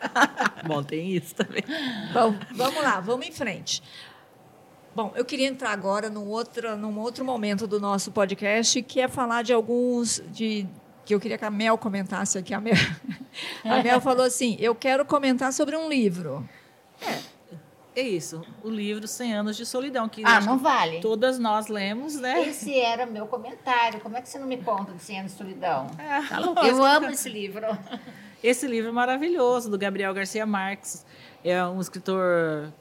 [LAUGHS] Bom, tem isso também. Bom, vamos lá, vamos em frente. Bom, eu queria entrar agora num outro, num outro momento do nosso podcast, que é falar de alguns. De, que eu queria que a Mel comentasse aqui. A Mel, [LAUGHS] a Mel falou assim: eu quero comentar sobre um livro. É. É isso, o livro 100 anos de solidão que Ah, não vale. Todas nós lemos, né? Esse era meu comentário. Como é que você não me conta de 100 anos de solidão? É, tá eu amo esse livro. Esse livro é maravilhoso do Gabriel Garcia Marques é um escritor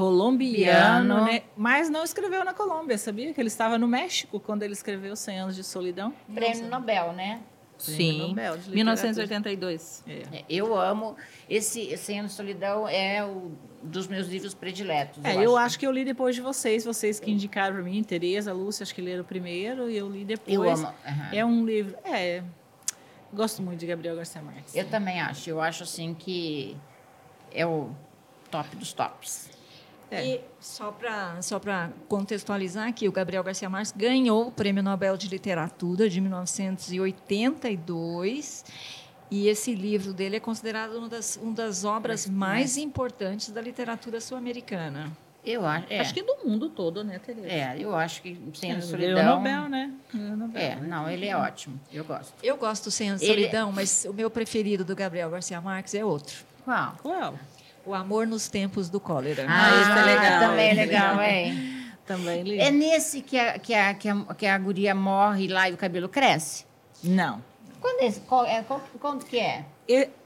colombiano, né? mas não escreveu na Colômbia, sabia? Que ele estava no México quando ele escreveu 100 anos de solidão. Prêmio Nobel, né? Sim, Nobel 1982. É. Eu amo. Esse 100 anos de solidão é um dos meus livros prediletos. É, eu, eu acho. acho. que eu li depois de vocês, vocês que indicaram para mim, Tereza, Lúcia, acho que leram primeiro, e eu li depois. Eu amo. Uhum. É um livro... É, gosto muito de Gabriel Garcia Marques. Eu também acho. Eu acho, assim, que é o top dos tops. É. E só para só contextualizar aqui, o Gabriel Garcia Marques ganhou o Prêmio Nobel de Literatura de 1982 e esse livro dele é considerado uma das, uma das obras mais importantes da literatura sul-americana. Eu acho, é. acho que do mundo todo, né, Tereza? É, eu acho que Sem é, Solidão. O Nobel, né? Nobel, é, não, ele é ótimo. Eu gosto. Eu gosto do Sem Solidão, mas o meu preferido do Gabriel Garcia Marques é outro. Qual? Qual? O Amor nos Tempos do Cólera. Ah, ah isso é legal. Também é legal, é. [LAUGHS] também li. É nesse que a, que, a, que, a, que a guria morre lá e o cabelo cresce? Não. Quando, esse, qual, é, qual, quando que é?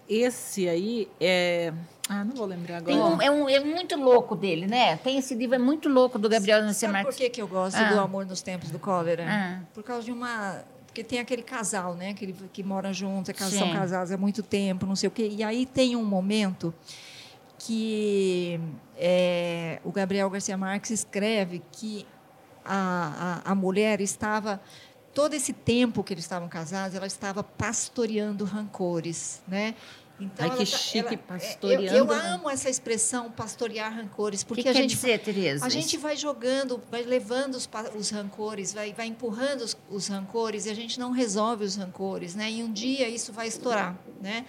Esse aí é... Ah, não vou lembrar agora. Um, é, um, é muito louco dele, né? Tem esse livro, é muito louco do Gabriel Garcia Marques. por que, que eu gosto ah. do Amor nos Tempos do Cólera? Ah. Por causa de uma porque tem aquele casal, né, que, que mora junto, é, são casados há muito tempo, não sei o quê. E aí tem um momento que é, o Gabriel Garcia Marques escreve que a, a, a mulher estava todo esse tempo que eles estavam casados, ela estava pastoreando rancores, né? Então, Ai, que ela- chique, ela- pastoreando. Eu, eu amo essa expressão pastorear rancores, O que porque quer a gente dizer, Tereza? a gente vai jogando, vai levando os, os rancores, vai, vai empurrando os, os rancores e a gente não resolve os rancores, né? E um dia isso vai estourar, né?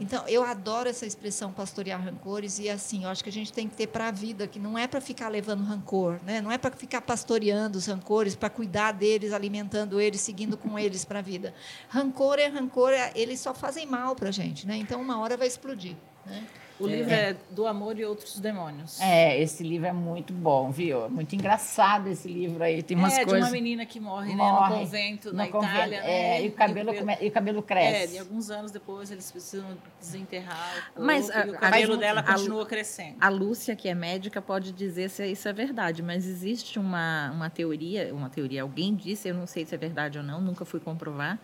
Então, eu adoro essa expressão pastorear rancores e assim, eu acho que a gente tem que ter para a vida, que não é para ficar levando rancor, né? Não é para ficar pastoreando os rancores, para cuidar deles, alimentando eles, seguindo com eles para a vida. Rancor é rancor, é- eles só fazem mal para a gente, né? Então, uma hora vai explodir, né? O livro é Do Amor e Outros Demônios. É, esse livro é muito bom, viu? Muito engraçado esse livro aí. Tem umas é, de coisas. uma menina que morre, Morre né, no convento no na convento, Itália. é, né? e, o cabelo, come- e o cabelo cresce. É, e alguns anos depois eles precisam desenterrar o corpo Mas, e a- o a- cabelo mas- dela a- continua crescendo. A Lúcia, que é médica, pode dizer se isso é verdade, mas existe uma, uma teoria, uma teoria, alguém disse, eu não sei se é verdade ou não, nunca fui comprovar,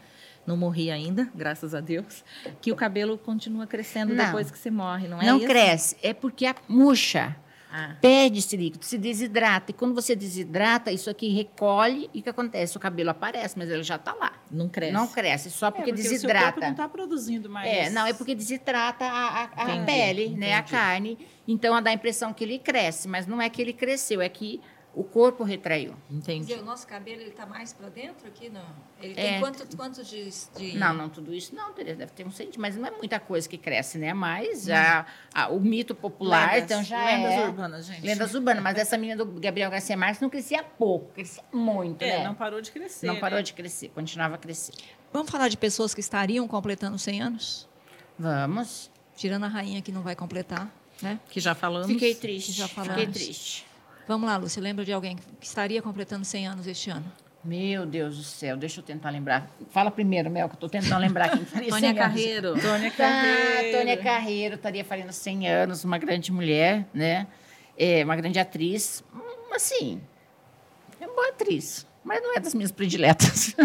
não morri ainda, graças a Deus, que o cabelo continua crescendo Não. depois que você morre, não é Não isso? cresce, é porque a murcha. Ah, Perde esse líquido, se desidrata. E quando você desidrata, isso aqui recolhe e o que acontece? O cabelo aparece, mas ele já está lá. não cresce. Não cresce, só porque, é, porque o seu corpo desidrata. não está produzindo mais. É, não, é porque desidrata a, a- a Entendi, pele, né, a entendi. carne. Então, dá a impressão que ele cresce, mas não é que ele cresceu, é que o corpo retraiu. Quer Entendi. dizer, o nosso cabelo ele está mais para dentro aqui, não? Ele É. tem quanto, quanto de, de- Não, não, tudo isso não, Tereza, deve ter um centímetro, mas não é muita coisa que cresce, né? Mas já a- o mito popular, Lendas, então já lendas é... urbanas, gente. Lendas urbanas, mas essa menina do Gabriel Garcia Marques não crescia pouco, crescia muito, É, né? não parou de crescer. Não parou né? de crescer, continuava a crescer. Vamos falar de pessoas que estariam completando 100 anos? Vamos. Tirando a rainha que não vai completar, né? Que já falamos. Fiquei triste, já fiquei falamos. triste. Vamos lá, Lúcia, lembra de alguém que estaria completando 100 anos este ano? Meu Deus do céu, deixa eu tentar lembrar. Fala primeiro, Mel, que eu estou tentando lembrar quem faria [LAUGHS] Tônia 100 anos. Carreiro. Tônia Tá, Carreiro. Tônia Carreiro estaria fazendo 100 anos, uma grande mulher, né? É, uma grande atriz. Hum, Assim, é uma boa atriz, mas não é das minhas prediletas. [LAUGHS]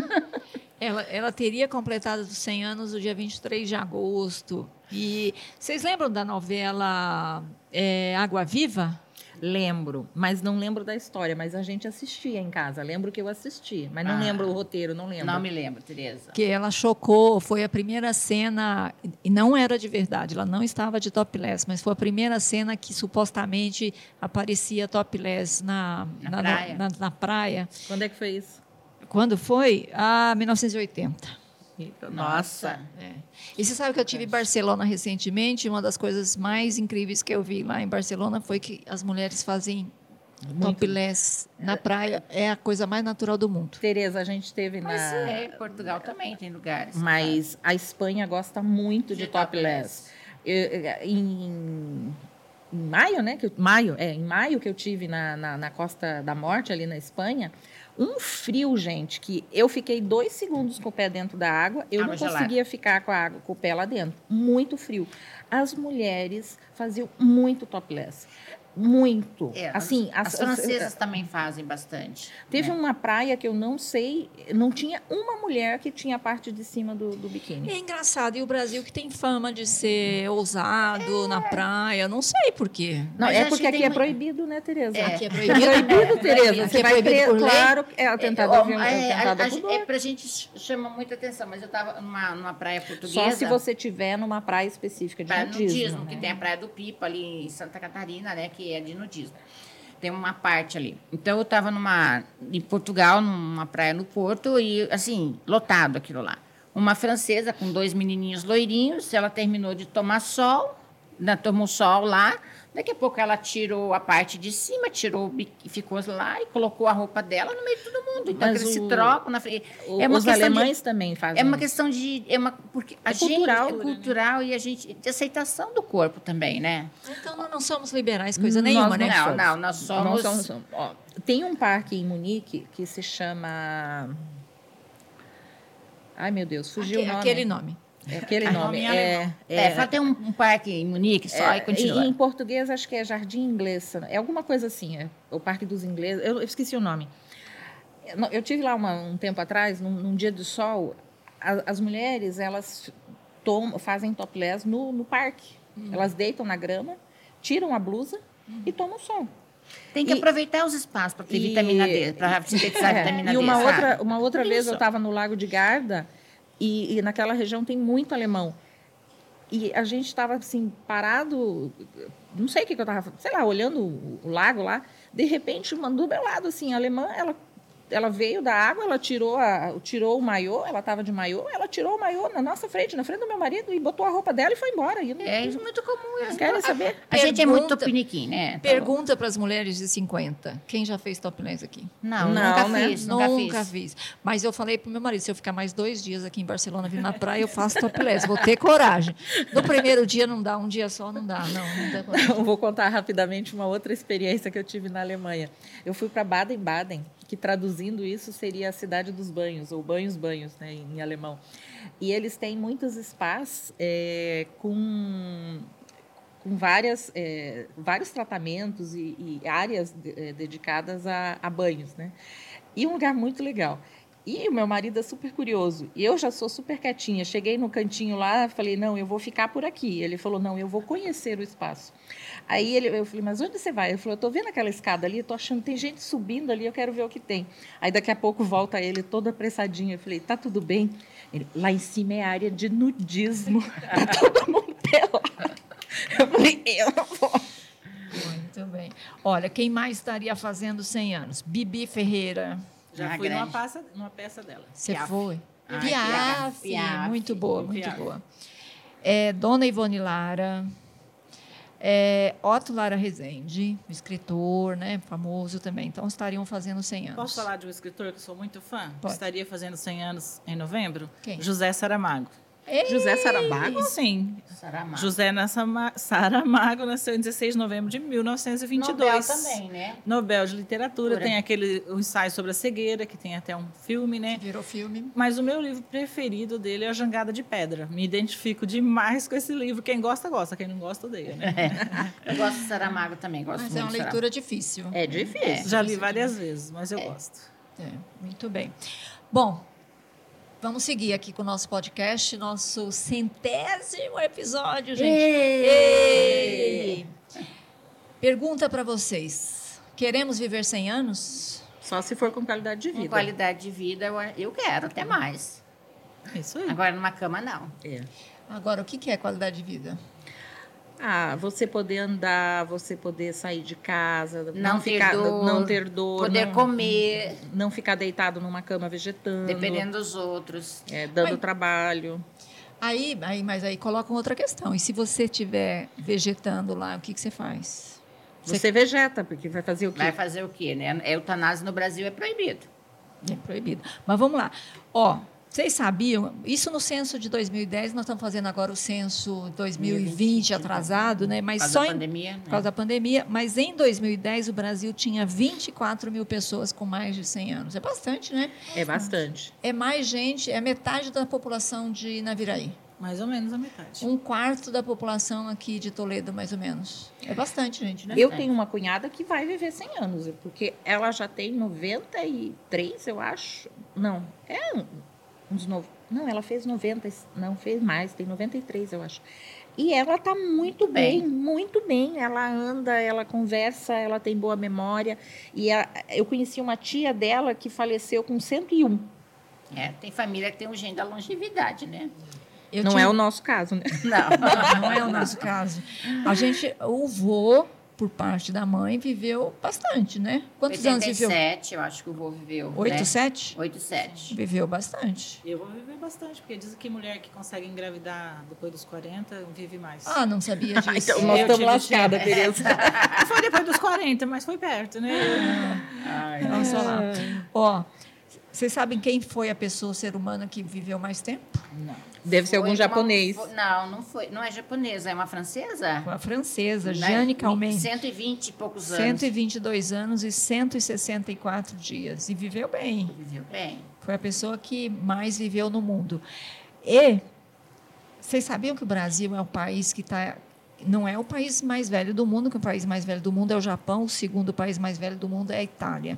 Ela, ela teria completado os 100 anos no dia 23 de agosto. E vocês lembram da novela é, Água Viva? Lembro, mas não lembro da história, mas a gente assistia em casa. Lembro que eu assisti, mas não Ah. lembro o roteiro, não lembro. Não me lembro, Tereza. Que ela chocou, foi a primeira cena, e não era de verdade, ela não estava de topless, mas foi a primeira cena que supostamente aparecia topless na, Na praia. na- na praia. Quando é que foi isso? Quando foi? Ah, 1980. Nossa. É. E você sabe que eu tive em Barcelona recentemente, uma das coisas mais incríveis que eu vi lá em Barcelona foi que as mulheres fazem topless na praia, é a coisa mais natural do mundo. Tereza, a gente teve Mas na. é, Portugal também tem lugares. Mas a Espanha gosta muito de, De topless. Eu- em, em maio, né? Que eu- maio, é, em maio que eu tive na, na, na Costa da Morte, ali na Espanha, um frio, gente, que eu fiquei dois segundos com o pé dentro da água, eu Água não gelada. conseguia ficar com a água, com o pé lá dentro. Muito frio. As mulheres faziam muito topless. Muito. É, assim, as, as- as francesas também fazem bastante. Teve né? uma praia que eu não sei, não tinha uma mulher que tinha a parte de cima do, do biquíni. É engraçado, e o Brasil que tem fama de ser ousado na praia, não sei por quê. Não, Mas é porque que aqui é muito- proibido, né, Tereza? É. Aqui é É proibido. proibido, Tereza. Aqui Você é vai proibido lei. claro, é atentado, É, é, ó, é, atentado a- é pra gente ch- chama muita atenção, mas eu estava numa, numa praia portuguesa. Só se você tiver numa praia específica de Praia nudismo. nudismo, né? que tem a Praia do Pipa ali em Santa Catarina, né, que é de nudismo. Tem uma parte ali. Então eu estava numa em Portugal, numa praia no Porto e assim, lotado aquilo lá. Uma francesa com dois menininhos loirinhos, ela terminou de tomar sol, né, tomou sol lá. Daqui a pouco ela tirou a parte de cima, tirou o ficou lá e colocou a roupa dela no meio de todo mundo. Então Mas eles se o- trocam na frente. O- É uma Os questão de- alemães também fazem é uma questão de. É uma, porque a É gente cultural, é né? cultural e a gente. de aceitação do corpo também, né? Então nós não somos liberais coisa Nós nenhuma, não né? Não, somos. não, nós somos. Não somos- ó, tem um parque em Munique que se chama. Ai, meu Deus, fugiu Aque- o nome. Aquele nome. É aquele Nome nome. em É, alemão. É, fala, tem um, um parque em Munique só É, e continua. Em, em português, acho que é Jardim Inglês. É alguma coisa assim, é o Parque dos Ingleses. Eu, eu esqueci o nome. Eu, eu tive lá uma- um tempo atrás, num, num dia de sol, a- as mulheres, elas tom- fazem topless no, no parque. Elas deitam na grama, tiram a blusa e tomam sol. Tem que e- aproveitar os espaços para ter e- vitamina D, para sintetizar [LAUGHS] É, vitamina e D. uma sabe? outra, uma outra vez eu estava no Lago de Garda e, e naquela região tem muito alemão. E a gente estava assim, parado, não sei o que, que eu estava, sei lá, olhando o, o lago lá. De repente, uma do meu lado, assim, alemã, ela ela veio da água, ela tirou, a, tirou o maiô, ela estava de maiô, ela tirou o maiô na nossa frente, na frente do meu marido, e botou a roupa dela e foi embora. E não, é isso é muito comum. Eles querem saber. A, a gente é muito piniquim, né? Pergunta para as mulheres de 50. Quem já fez topless aqui? Não, não nunca né? fiz. Nunca, nunca fiz. Mas eu falei para o meu marido, se eu ficar mais dois dias aqui em Barcelona, vindo na praia, eu faço topless. Vou ter coragem. No primeiro dia não dá, um dia só não dá. Não, não dá coragem. [LAUGHS] Eu vou contar rapidamente uma outra experiência que eu tive na Alemanha. Eu fui para Baden-Baden que traduzindo isso seria a cidade dos banhos, ou banhos, banhos, né, em alemão. E eles têm muitos spas é, com, com várias, é, vários tratamentos e, e áreas de, é, dedicadas a, a banhos. Né? E um lugar muito legal. E o meu marido é super curioso. E eu já sou super quietinha. Cheguei no cantinho lá, falei, não, eu vou ficar por aqui. Ele falou, não, eu vou conhecer o espaço. Aí ele, eu falei, mas onde você vai? Ele falou, eu estou vendo aquela escada ali, estou achando, tem gente subindo ali, eu quero ver o que tem. Aí daqui a pouco volta ele, todo apressadinho. Eu falei, tá tudo bem? Ele, lá em cima é área de nudismo. [LAUGHS] tá todo mundo pelado. Eu falei, eu não vou. Muito bem. Olha, quem mais estaria fazendo 100 anos? Bibi Ferreira. Já ah, fui numa peça, numa peça dela. Você foi? Ah, Piaf, Piaf, muito boa, muito Piaf. boa. É, Dona Ivone Lara, é, Otto Lara Rezende, escritor, né, famoso também. Então, estariam fazendo 100 anos. Posso falar de um escritor que sou muito fã? Pode. Estaria fazendo 100 anos em novembro? Quem? José Saramago. Ei! José Saramago? Sim. Saramago. José Saramago nasceu em 16 de novembro de 1922. Nobel também, né? Nobel de Literatura. Tem aquele o ensaio sobre a cegueira, que tem até um filme, né? Virou filme. Mas o meu livro preferido dele é A Jangada de Pedra. Me identifico demais com esse livro. Quem gosta, gosta. Quem não gosta, odeia. Né? É. Eu gosto de Saramago também. Gosto mas é uma leitura difícil. É difícil. É, Já li várias vezes, mas eu é. gosto. É, muito bem. Bom, Vamos seguir aqui com o nosso podcast, nosso centésimo episódio, gente. Ei! Ei! Pergunta para vocês: queremos viver 100 anos? Só se for com qualidade de vida. Com qualidade de vida, eu quero, até mais. Isso aí. Agora, numa cama, não. É. Agora, o que é qualidade de vida? Ah, você poder andar, você poder sair de casa, não, não ficar, dor, não ter dor, poder não, comer, não ficar deitado numa cama vegetando, dependendo dos outros, é, dando mas, trabalho. Aí, aí, mas aí colocam outra questão. E se você estiver vegetando lá, o que, que você faz? Você, você vegeta, porque vai fazer o quê? Vai fazer o quê, né? A eutanásia no Brasil é proibido. É proibido. Mas vamos lá. Ó, vocês sabiam? Isso no censo de 2010, nós estamos fazendo agora o censo 2020 atrasado, né? Mas por só da em, pandemia, né? por causa da pandemia. Mas em 2010 o Brasil tinha 24 mil pessoas com mais de 100 anos. É bastante, né? É bastante. É mais gente, é metade da população de Naviraí. Mais ou menos a metade. Um quarto da população aqui de Toledo, mais ou menos. É bastante, gente, né? Eu tenho uma cunhada que vai viver 100 anos, porque ela já tem 93, eu acho. Não, é uns no... Não, ela fez 90, não fez mais, tem 93, eu acho. E ela está muito bem, bem, muito bem. Ela anda, ela conversa, ela tem boa memória. E a, eu conheci uma tia dela que faleceu com 101. É, tem família que tem um gene da longevidade, né? Eu não tinha... é o nosso caso, né? Não, [LAUGHS] não é o nosso caso. A gente, o vô por parte da mãe, viveu bastante, né? Quantos 87, anos viveu? 87, eu acho que o vô viveu. 8, né? 7? 8, 7. Viveu bastante. Eu vou viver bastante, porque dizem que mulher que consegue engravidar depois dos 40 vive mais. Ah, não sabia [LAUGHS] disso. então, nós estamos lascadas, Tereza. [LAUGHS] foi depois dos 40, mas foi perto, né? Ai, Nossa, lá. Ó, vocês sabem quem foi a pessoa, o ser humano que viveu mais tempo? Não. Deve ser algum japonês. Uma, não, não foi. Não é japonesa, é uma francesa? Uma francesa, Jane Calment. 120 e poucos anos. 122 anos e 164 dias. E viveu bem. Viveu bem. Foi a pessoa que mais viveu no mundo. E vocês sabiam que o Brasil é o país que está. Não é o país mais velho do mundo, que o país mais velho do mundo é o Japão, o segundo país mais velho do mundo é a Itália.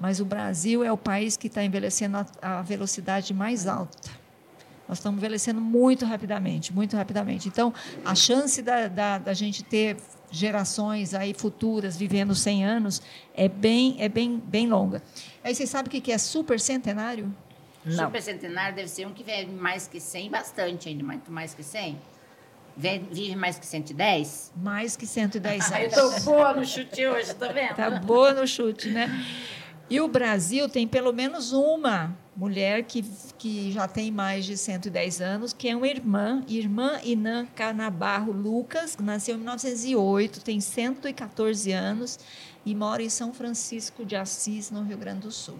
Mas o Brasil é o país que está envelhecendo a, a velocidade mais alta nós estamos envelhecendo muito rapidamente, muito rapidamente. Então, a chance da, da, da gente ter gerações aí futuras vivendo 100 anos é bem, é bem, bem longa. Aí vocês sabem o que é super centenário? Não. Super centenário deve ser um que vive mais que 100, bastante ainda, muito mais que 100. Ve- Vive mais que 110? Mais que 110 Eu anos. tô boa no chute hoje, tá vendo? Tá boa no chute, né? E o Brasil tem pelo menos uma mulher que, que já tem mais de 110 anos, que é uma irmã, irmã Inã Canabarro Lucas, que nasceu em 1908, tem 114 anos e mora em São Francisco de Assis, no Rio Grande do Sul.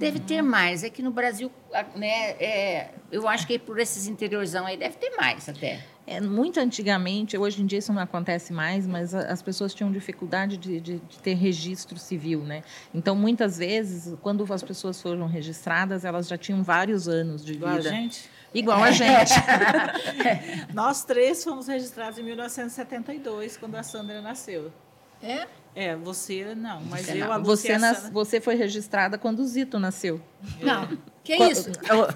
Deve ter mais. É que no Brasil, né, é, eu acho que por esses interiorzão aí deve ter mais até. É, muito antigamente, hoje em dia isso não acontece mais, mas as pessoas tinham dificuldade de, de- de ter registro civil, né? Então, muitas vezes, quando as pessoas foram registradas, elas já tinham vários anos de Igual a vida. gente. Igual a gente. [LAUGHS] Nós três fomos registrados em 1972, quando a Sandra nasceu. É? É, você não, mas Você eu, não. Você, nas- você foi registrada quando o Zito nasceu. [LAUGHS] Não. Que isso? Eu-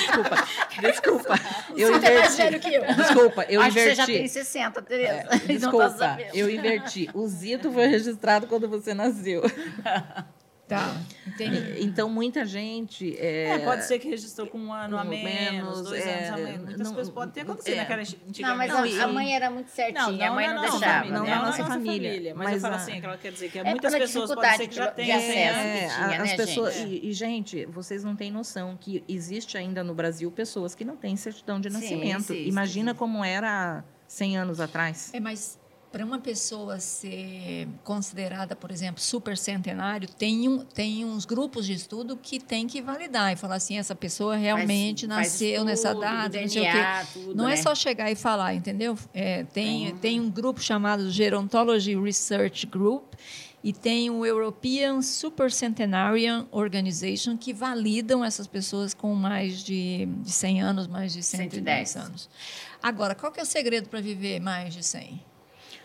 desculpa, desculpa. Eu Você é mais inverti. velho que eu. Desculpa, eu acho que você inverti. já tem 60, Tereza. [LAUGHS] Não tá Desculpa, sabendo. eu inverti. O Zito foi registrado quando você nasceu. [LAUGHS] Tá, entendi. Então, muita gente. É, É, pode ser que registrou com um ano a um menos, menos, dois é, anos a menos. Muitas não- coisas podem ter acontecido é. naquela antigamente. Não, mas Não, a, e- a mãe era muito certinha, a mãe não, nossa deixava. família, não né? na na nossa nossa família. família. Mas, Mas eu falo a- assim, que ela quer dizer que É muitas pessoas podem ser que já dificuldade tenham de 100 acesso. anos. É, tinha, as né, pessoas gente? e, e, gente, vocês não têm noção que existe ainda no Brasil pessoas que não têm certidão de Sim, nascimento. existe, Imagina existe. como era 100 anos atrás. É, mas para uma pessoa ser considerada, por exemplo, super centenário, tem, um, tem uns grupos de estudo que tem que validar e falar assim, essa pessoa realmente Faz- faz nasceu nessa estudo, data, não sei o quê. DNA, tudo, Não é né? só chegar e falar, entendeu? É, tem, tem um grupo chamado Gerontology Research Group e tem o European Supercentenarian Organization que validam essas pessoas com mais de, de 100 anos, mais de 110 110. anos. Agora, qual que é o segredo para viver mais de 100?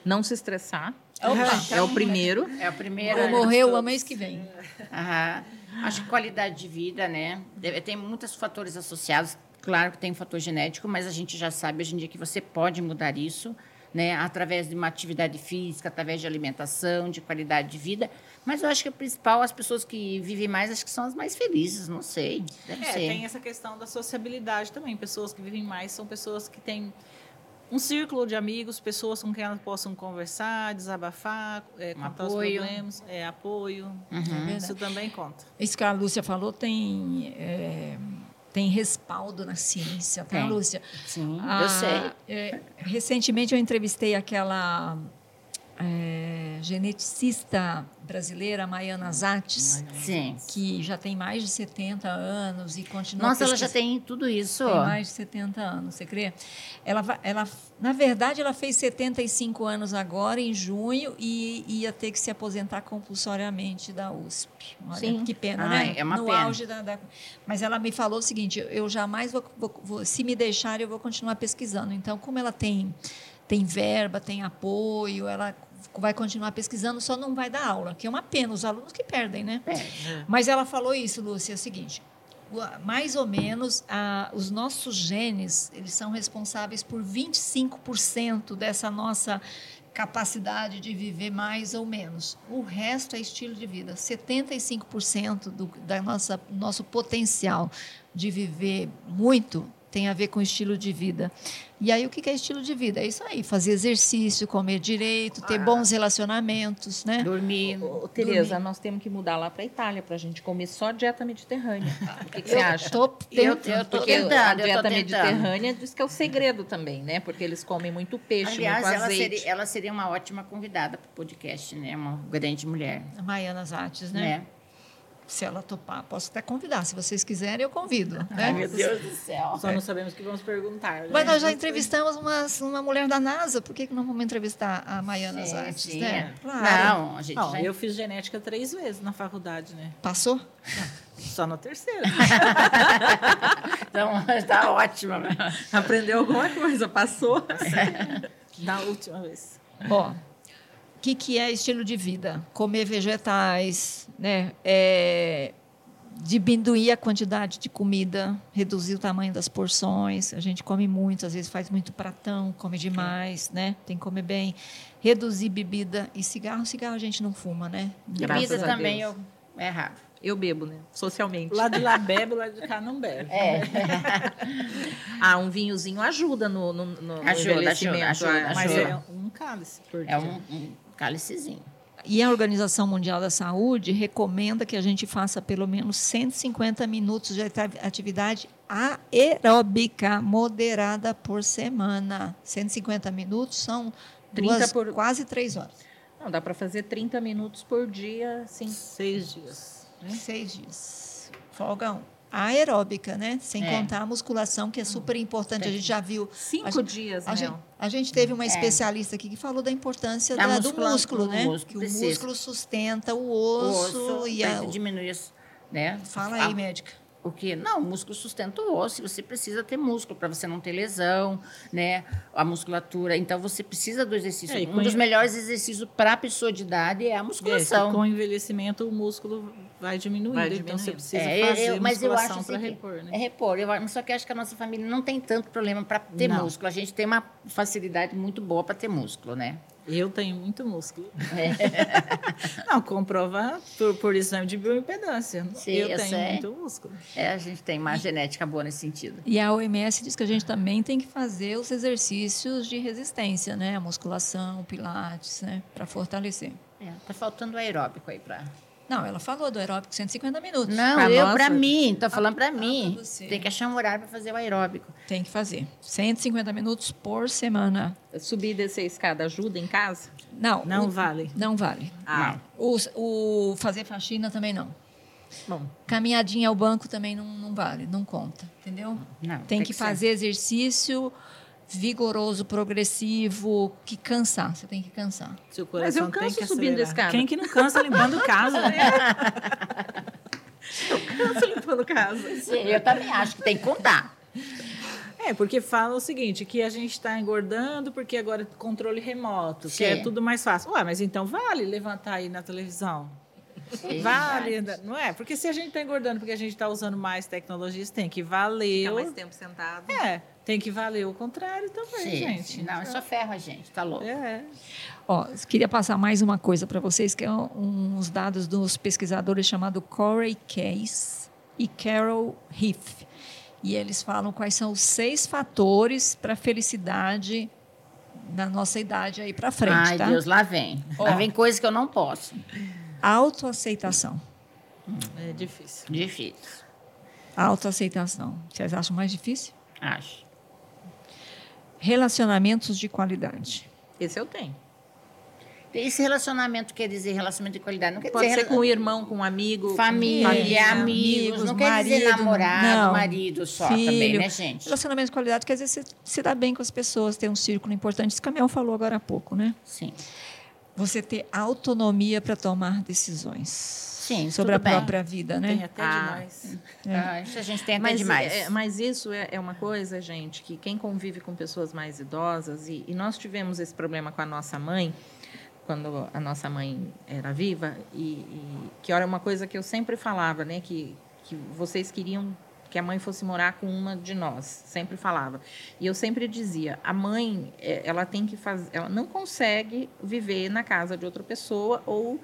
Não se estressar. Opa. É o primeiro. É o primeiro. Vou né? morrer o mês que vem. Aham. Acho que qualidade de vida, né? Deve- Tem muitos fatores associados. Claro que tem um fator genético, mas a gente já sabe hoje em dia que você pode mudar isso, né? Através de uma atividade física, através de alimentação, de qualidade de vida. Mas eu acho que o principal, as pessoas que vivem mais, acho que são as mais felizes, não sei. Deve É, ser. tem essa questão da sociabilidade também. Pessoas que vivem mais são pessoas que têm um círculo de amigos, pessoas com quem elas possam conversar, desabafar, é, Um contar apoio. os problemas, é, apoio. Uhum. Isso também conta. Isso que a Lúcia falou tem, é, tem respaldo na ciência, tá, Tem. Lúcia? Sim, Ah, eu sei. é, recentemente eu entrevistei aquela é, geneticista brasileira, Maiana Zates, Sim. que já tem mais de 70 anos e continua Nossa, ela já tem tudo isso. Tem mais de 70 anos, você crê? Ela, ela, na verdade, ela fez 75 anos agora, em junho, e ia ter que se aposentar compulsoriamente da USP. Olha, Sim. que pena, né? é uma no pena. auge da, da- Mas ela me falou o seguinte: eu jamais vou, vou- vou- se me deixar, eu vou continuar pesquisando. Então, como ela tem, tem verba, tem apoio, ela vai continuar pesquisando, só não vai dar aula, que é uma pena, os alunos que perdem, né? É. Mas ela falou isso, Lúcia, é o seguinte, mais ou menos a- os nossos genes, eles são responsáveis por 25% dessa nossa capacidade de viver mais ou menos. O resto é estilo de vida. 75% do da nossa nosso potencial de viver muito tem a ver com estilo de vida. E aí o que é estilo de vida? É isso aí, fazer exercício, comer direito, ter bons relacionamentos, né? Dormir. Ô, Tereza, nós temos que mudar lá para a Itália para a gente comer só dieta mediterrânea. O que, que você acha? Tô Eu, tentando. eu tô Porque tentando, a tô dieta tentando. mediterrânea diz que é o segredo também, né? Porque eles comem muito peixe, Aliás, muito ela azeite. seria, ela seria uma ótima convidada para o podcast, né? Uma grande mulher. A Maiana Zates, né? Né? Se ela topar, posso até convidar. Se vocês quiserem, eu convido. Né? Ai, meu Deus do céu. Só não sabemos o que vamos perguntar. né? Mas nós já entrevistamos uma, uma mulher da NASA, por que, que não vamos entrevistar a Maiana Sim, Zates? sim. Né? Claro. Não, a gente Não, já... eu fiz genética três vezes na faculdade, né? Passou? Só na terceira. [LAUGHS] Então, está ótima. né? Aprendeu alguma coisa, passou. na última vez. Ó, o que, que é estilo de vida? Comer vegetais, né? É, diminuir a quantidade de comida, reduzir o tamanho das porções. A gente come muito, às vezes faz muito pratão, come demais, né? Tem que comer bem. Reduzir bebida e cigarro. Cigarro a gente não fuma, né? Graças Bebida a também eu... é raro. Eu bebo, né? Socialmente. Lá de lá bebe, lá de cá não bebe. É. [LAUGHS] Ah, um vinhozinho ajuda no, no, no Ajuda, envelhecimento. ajuda, ajuda, ah, Mas ajuda. é um cálice por É dia. um, um cálicezinho. E a Organização Mundial da Saúde recomenda que a gente faça pelo menos 150 minutos de ati- atividade aeróbica moderada por semana. 150 minutos são 30 duas, por- quase três horas. Não, dá para fazer 30 minutos por dia, sim. Seis dias. né? Seis dias. Folga um. Aeróbica, né? Sem É. contar a musculação, que é super importante. A gente já viu. Cinco A dias, A né? gente, a gente teve uma especialista aqui que falou da importância Da da- do músculo, né? músculo, que o precisa. músculo sustenta o O osso, osso e a, diminui, as- né? Fala A- aí, médica. O que? Não, o músculo sustenta o osso. Você precisa ter músculo para você não ter lesão, né? A musculatura. Então você precisa do exercício. É, um dos melhores exercícios para a pessoa de idade é a É, musculação. com o envelhecimento o músculo vai diminuindo, Vai então você diminuindo. precisa É, fazer eu- mas eu musculação acho para assim repor, né? É repor. Eu, só que eu acho que a nossa família não tem tanto problema para ter Não. músculo. A gente tem uma facilidade muito boa para ter músculo, né? Eu tenho muito músculo. É. [LAUGHS] Não, comprova por, por exame de bioimpedância. Sim, eu tenho sei. muito músculo. É, a gente tem uma genética boa nesse sentido. E a OMS diz que a gente também tem que fazer os exercícios de resistência, né? A musculação, o pilates, né? Para fortalecer. É, tá faltando aeróbico aí para. Não, ela falou do aeróbico 150 minutos. Não, Pra eu para mim, tô falando para ah, mim. pra. Tem que achar um horário para fazer o aeróbico. Tem que fazer. 150 minutos por semana. Subir e descer a escada ajuda em casa? Não, Não o- vale. Não vale. Ah, O, o fazer faxina também não. bom. Caminhadinha ao banco também não, não vale, não conta, entendeu? Não, Tem, que, ser. fazer exercício vigoroso, progressivo, que cansar. Você tem que cansar. Seu Mas eu coração tem canso que subindo a acelerar. escada. Quem que não cansa limpando casa? [LAUGHS] né? Canso limpando casa. Sim, eu também acho que tem que contar. É, porque fala o seguinte, que a gente está engordando porque agora é controle remoto, que Sim. é tudo mais fácil. Ué, mas então vale levantar aí na televisão? Sim, Vale, verdade. não é? Porque se a gente está engordando porque a gente está usando mais tecnologias, tem que valer. Fica o- mais tempo sentado. É, tem que valer o contrário também, Sim, gente. Não, isso só ferra a gente, tá louco. É. Ó, queria passar mais uma coisa para vocês, que é um- uns dados dos pesquisadores chamado Corey Case e Carol Heath. E eles falam quais são os seis fatores para a felicidade na nossa idade aí para frente, Ai, tá? Deus, lá vem. Lá Ó. vem coisa que eu não posso. Autoaceitação. É difícil. Difícil, Autoaceitação. Vocês acham mais difícil? acho. Relacionamentos de qualidade. Esse eu tenho. Esse relacionamento quer dizer relacionamento de qualidade, não quer Pode dizer ser com um irmão, com um amigo. família, com família. amigos, não quer dizer marido, namorado, não. marido só Filho. também, né, gente? Relacionamento de qualidade quer dizer se, se dar bem com as pessoas, ter um círculo importante. Isso que a Mel falou agora há pouco, né? Sim. Você ter autonomia para tomar decisões Sim, sobre a bem. própria vida, Tem né? até Ah. demais. Ah, isso a gente tem até Mas, demais. é, mas isso é, é uma coisa, gente, que quem convive com pessoas mais idosas, e, e nós tivemos esse problema com a nossa mãe, quando a nossa mãe era viva, e, e que era uma coisa que eu sempre falava, né? Que, que vocês queriam que a mãe fosse morar com uma de nós, sempre falava. E eu sempre dizia, a mãe, é, ela tem que fazer, ela não consegue viver na casa de outra pessoa ou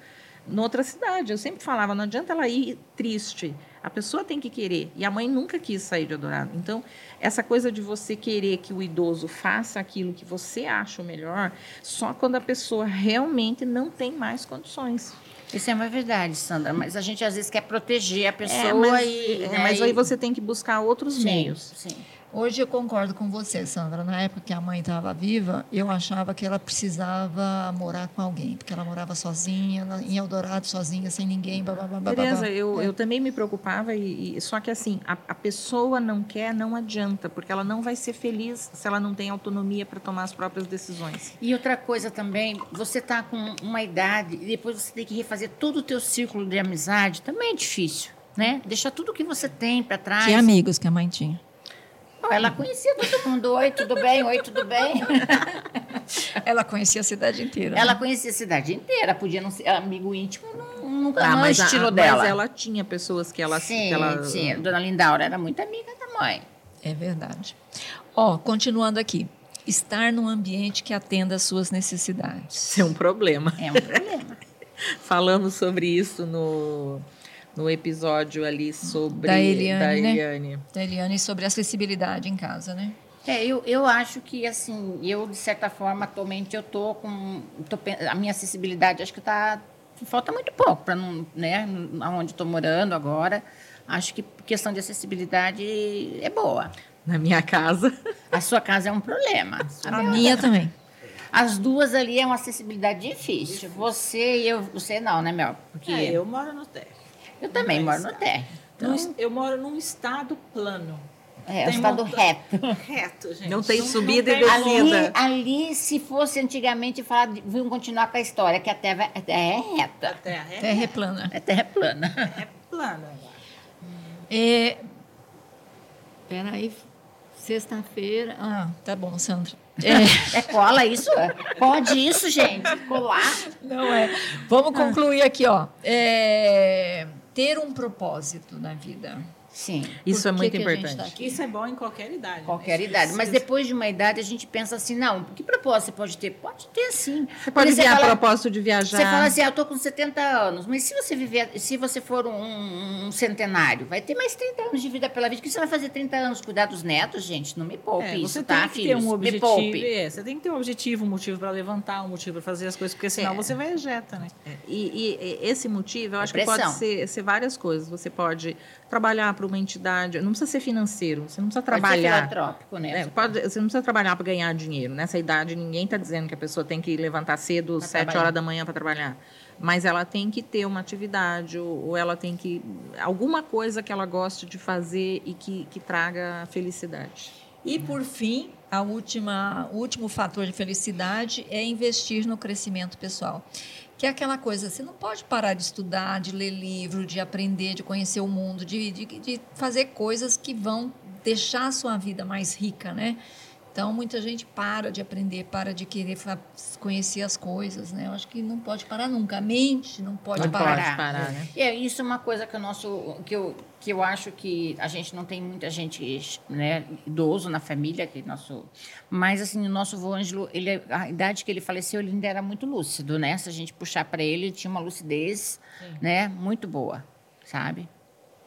noutra cidade. Eu sempre falava, não adianta ela ir triste. A pessoa tem que querer. E a mãe nunca quis sair de Eldorado. Então, essa coisa de você querer que o idoso faça aquilo que você acha o melhor, só quando a pessoa realmente não tem mais condições. Isso é uma verdade, Sandra, mas a gente às vezes quer proteger a pessoa É, mas, e. é, né, mas e- aí você tem que buscar outros Sim, meios. Sim. Hoje eu concordo com você, Sandra. Na época que a mãe estava viva, eu achava que ela precisava morar com alguém, porque ela morava sozinha, em Eldorado, sozinha, sem ninguém. Blá, blá, blá, blá, blá, blá. eu, É. eu também me preocupava, e, e- só que assim, a, a pessoa não quer, não adianta, porque ela não vai ser feliz se ela não tem autonomia para tomar as próprias decisões. E outra coisa também, você tá com uma idade e depois você tem que refazer todo o teu círculo de amizade, também é difícil, né? Deixar tudo que você tem para trás. Que amigos que a mãe tinha. Ela conhecia todo mundo. Oi, tudo bem? Oi, tudo bem? [LAUGHS] Ela conhecia a cidade inteira. Ela né? conhecia a cidade inteira, podia não ser amigo íntimo, não, nunca Ah, mas, a- estilo mas dela. ela tinha pessoas que ela... sim, que ela sim. Dona Lindaura era muito amiga da mãe. É verdade. Ó, continuando aqui. Estar num ambiente que atenda às suas necessidades. Isso é um problema. É um problema. [LAUGHS] Falamos sobre isso no, no episódio ali sobre Da Eliane, da né? Eliane. Da Eliane sobre acessibilidade em casa, né? É, eu, eu acho que, assim, eu, de certa forma, atualmente, eu tô com... Tô, a minha acessibilidade, acho que tá... Falta muito pouco para não... Né, onde estou morando agora. Acho que questão de acessibilidade é boa. Na minha casa. A sua casa é um problema. A minha também. As duas ali é uma acessibilidade difícil. Você e eu... Você não, né, Mel? Porque É, eu, eu moro no térreo. Também Mas- moro no térreo. Num es- eu moro num estado plano. É, o Tem estado monta- reto. [LAUGHS] Reto, gente. Não tem subida e tem- descida. Ali, ali, se fosse antigamente, falar, de- vamos continuar com a história, que a terra, a terra é reta. A terra é, Terra é plana. A terra é plana. é plana. É... Peraí, sexta-feira. Ah, tá bom, Sandra. É, É cola isso? é? Pode isso, gente? Colar? não é. Vamos concluir aqui, ó. É, Ter um propósito na vida. Sim, Isso Por é muito gente importante. tá? Isso é bom em qualquer idade. qualquer né? idade. Mas depois de uma idade, a gente pensa assim, não, que propósito você pode ter? Pode ter, sim. Você pode vir a propósito de viajar. Você fala assim, ah, eu tô com 70 anos, mas se você viver, se você for um, um centenário, vai ter mais 30 anos de vida pela vida. O que você vai fazer 30 anos? Cuidar dos netos, gente? Não me poupe É, isso, você tá, tem que filhos? ter um me objetivo. poupe. É, você tem que ter um objetivo, um motivo para levantar, um motivo para fazer as coisas, porque senão É. você vai ejeta, né? E, e- e esse motivo, eu acho que pode ser, ser várias coisas. Você pode trabalhar para uma entidade, não precisa ser financeiro, você não precisa Pode trabalhar. filantrópico, né? É, pode- você não precisa trabalhar para ganhar dinheiro. Nessa idade, ninguém está dizendo que a pessoa tem que levantar cedo, sete horas da manhã para trabalhar. Mas ela tem que ter uma atividade, ou, ou ela tem que. alguma coisa que ela goste de fazer e que, que traga felicidade. E, por fim, a última, o último fator de felicidade é investir no crescimento pessoal. Que é aquela coisa, você não pode parar de estudar, de ler livro, de aprender, de conhecer o mundo, de, de, de fazer coisas que vão deixar a sua vida mais rica, né? Então, muita gente para de aprender, para de querer conhecer as coisas, né? Eu acho que não pode parar nunca. A mente não pode Não parar. parar. parar, né? É, isso é uma coisa que o nosso que eu, que eu acho que a gente não tem muita gente, né, idoso na família, que nosso, mas assim, o nosso vô Ângelo, ele a idade que ele faleceu, ele ainda era muito lúcido, né? Se a gente puxar para ele, ele tinha uma lucidez, né, muito boa, sabe?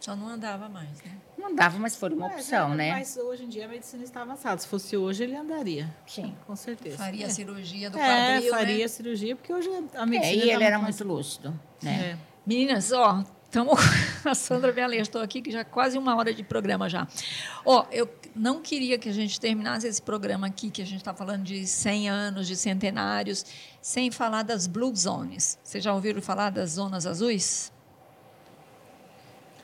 Só não andava mais, né? Não dava, mas foi uma Mas, opção, é, né? Mas hoje em dia a medicina está avançada. Se fosse hoje, ele andaria. Sim. Com certeza. Faria é. a cirurgia do É, quadril, faria né? cirurgia, porque hoje a É, medicina. e tá ele era mais- muito lúcido, né? É. Meninas, ó, estamos. [LAUGHS] A Sandra me alertou aqui que já quase uma hora de programa já. Ó, eu não queria que a gente terminasse esse programa aqui, que a gente está falando de 100 anos, de centenários, sem falar das Blue Zones. Vocês já ouviram falar das zonas azuis?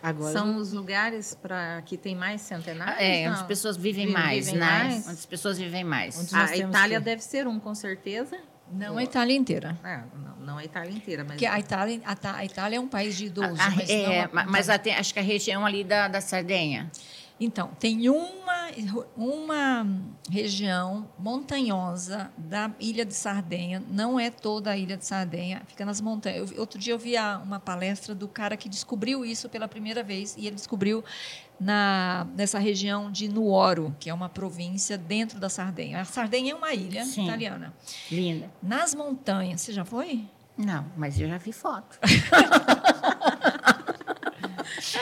Agora. São os lugares para que tem mais centenários? É, onde Não. as pessoas vivem Vivem- mais, vivem né? mais? Onde as pessoas vivem mais. Onde A Itália que- deve ser um, com certeza. Não a Itália inteira. É, não, não a Itália inteira, mas. Porque a Itália, a, a Itália é um país de idosos. A- a- mas é, não ma- mas até, acho que a região ali da, da Sardenha. Então, tem uma, uma região montanhosa da Ilha de Sardenha, não é toda a Ilha de Sardenha, fica nas montanhas. Eu outro dia eu vi uma palestra do cara que descobriu isso pela primeira vez, e ele descobriu na, nessa região de Nuoro, que é uma província dentro da Sardenha. A Sardenha é uma ilha Sim. italiana. Linda. Nas montanhas, você já foi? Não, mas eu já vi foto. [LAUGHS]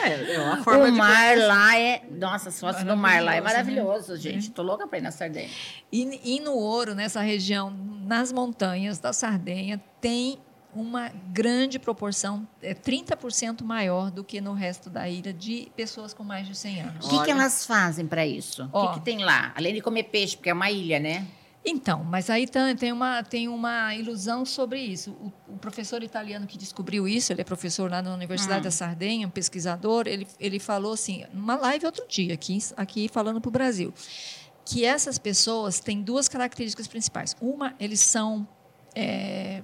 É, é uma forma o de. mar lá é. Nossa, as fotos do mar lá é Maravilhoso, maravilhoso, gente. Tô louca pra ir na Sardenha. E, e no Ouro, nessa região, nas montanhas da Sardenha, tem uma grande proporção, é 30% maior do que no resto da ilha, de pessoas com mais de 100 anos. O que, que elas fazem para isso? O que, que tem lá? Além de comer peixe, porque é uma ilha, né? Então, mas aí tem uma, tem uma ilusão sobre isso. O, o professor italiano que descobriu isso, ele é professor lá na Universidade Hum. da Sardenha, um pesquisador, ele, ele falou assim, numa live outro dia, aqui, aqui falando para o Brasil, que essas pessoas têm duas características principais. Uma, eles são é,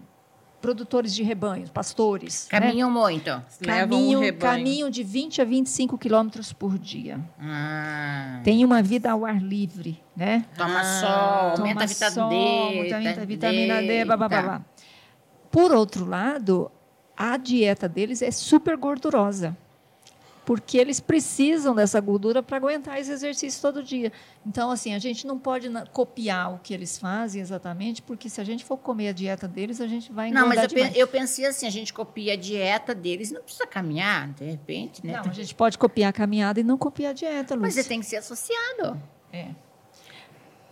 produtores de rebanhos, pastores. né? Caminham muito. Levam um Caminho, de 20 a 25 quilômetros por dia. Ah, Tem uma vida ao ar livre, né? toma Ah, sol, Toma aumenta a vitamina sol, D. aumenta tá- a vitamina D, blá, blá, blá, tá. blá. Por outro lado, a dieta deles é super gordurosa. Porque eles precisam dessa gordura para aguentar esse exercício todo dia. Então, assim, a gente não pode copiar o que eles fazem exatamente, porque se a gente for comer a dieta deles, a gente vai engordar Não, mas eu, demais. eu pensei assim, a gente copia a dieta deles, não precisa caminhar, de repente, né? Não, a gente pode copiar a caminhada e não copiar a dieta, Lúcia. Mas você tem que ser associado. É.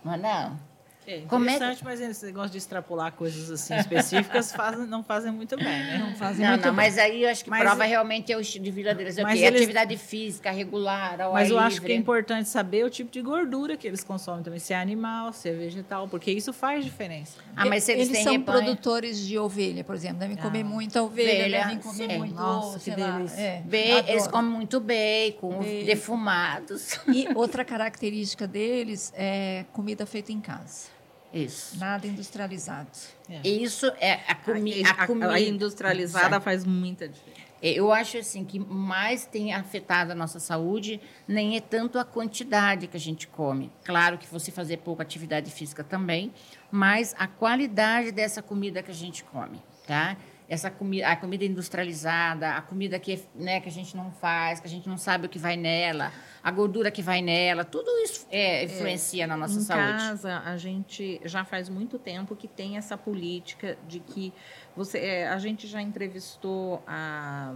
Não é não? É Como é que- interessante, mas esse negócio de extrapolar coisas assim específicas [LAUGHS] fazem- não fazem muito bem, né? Não fazem Não, muito não, bem. mas aí eu acho que Mas- prova realmente é o estilo de vida deles. É Mas eles- Atividade física, regular, ao Mas ar eu acho que é livre. importante saber o tipo de gordura que eles consomem também, se é animal, se é vegetal, porque isso faz diferença. Ah, mas se eles, têm são rebanho- produtores de ovelha, por exemplo. Devem comer Ah. muita ovelha, Ovelha, devem comer sim. muito, Nossa, que delícia. é, eles comem muito bacon, Bacon. defumados. E outra característica deles é comida feita em casa. Isso. Nada industrializado. Isso é a, comi a, a, comida. a industrializada faz muita diferença. Eu acho assim que mais tem afetado a nossa saúde nem é tanto a quantidade que a gente come. Claro que você fazer pouca atividade física também, mas a qualidade dessa comida que a gente come, tá? Essa comida, a comida industrializada, a comida que, né, que a gente não faz, que a gente não sabe o que vai nela, a gordura que vai nela, tudo isso é, influencia na nossa em saúde. casa, a gente já faz muito tempo que tem essa política de que você, é, a gente já entrevistou a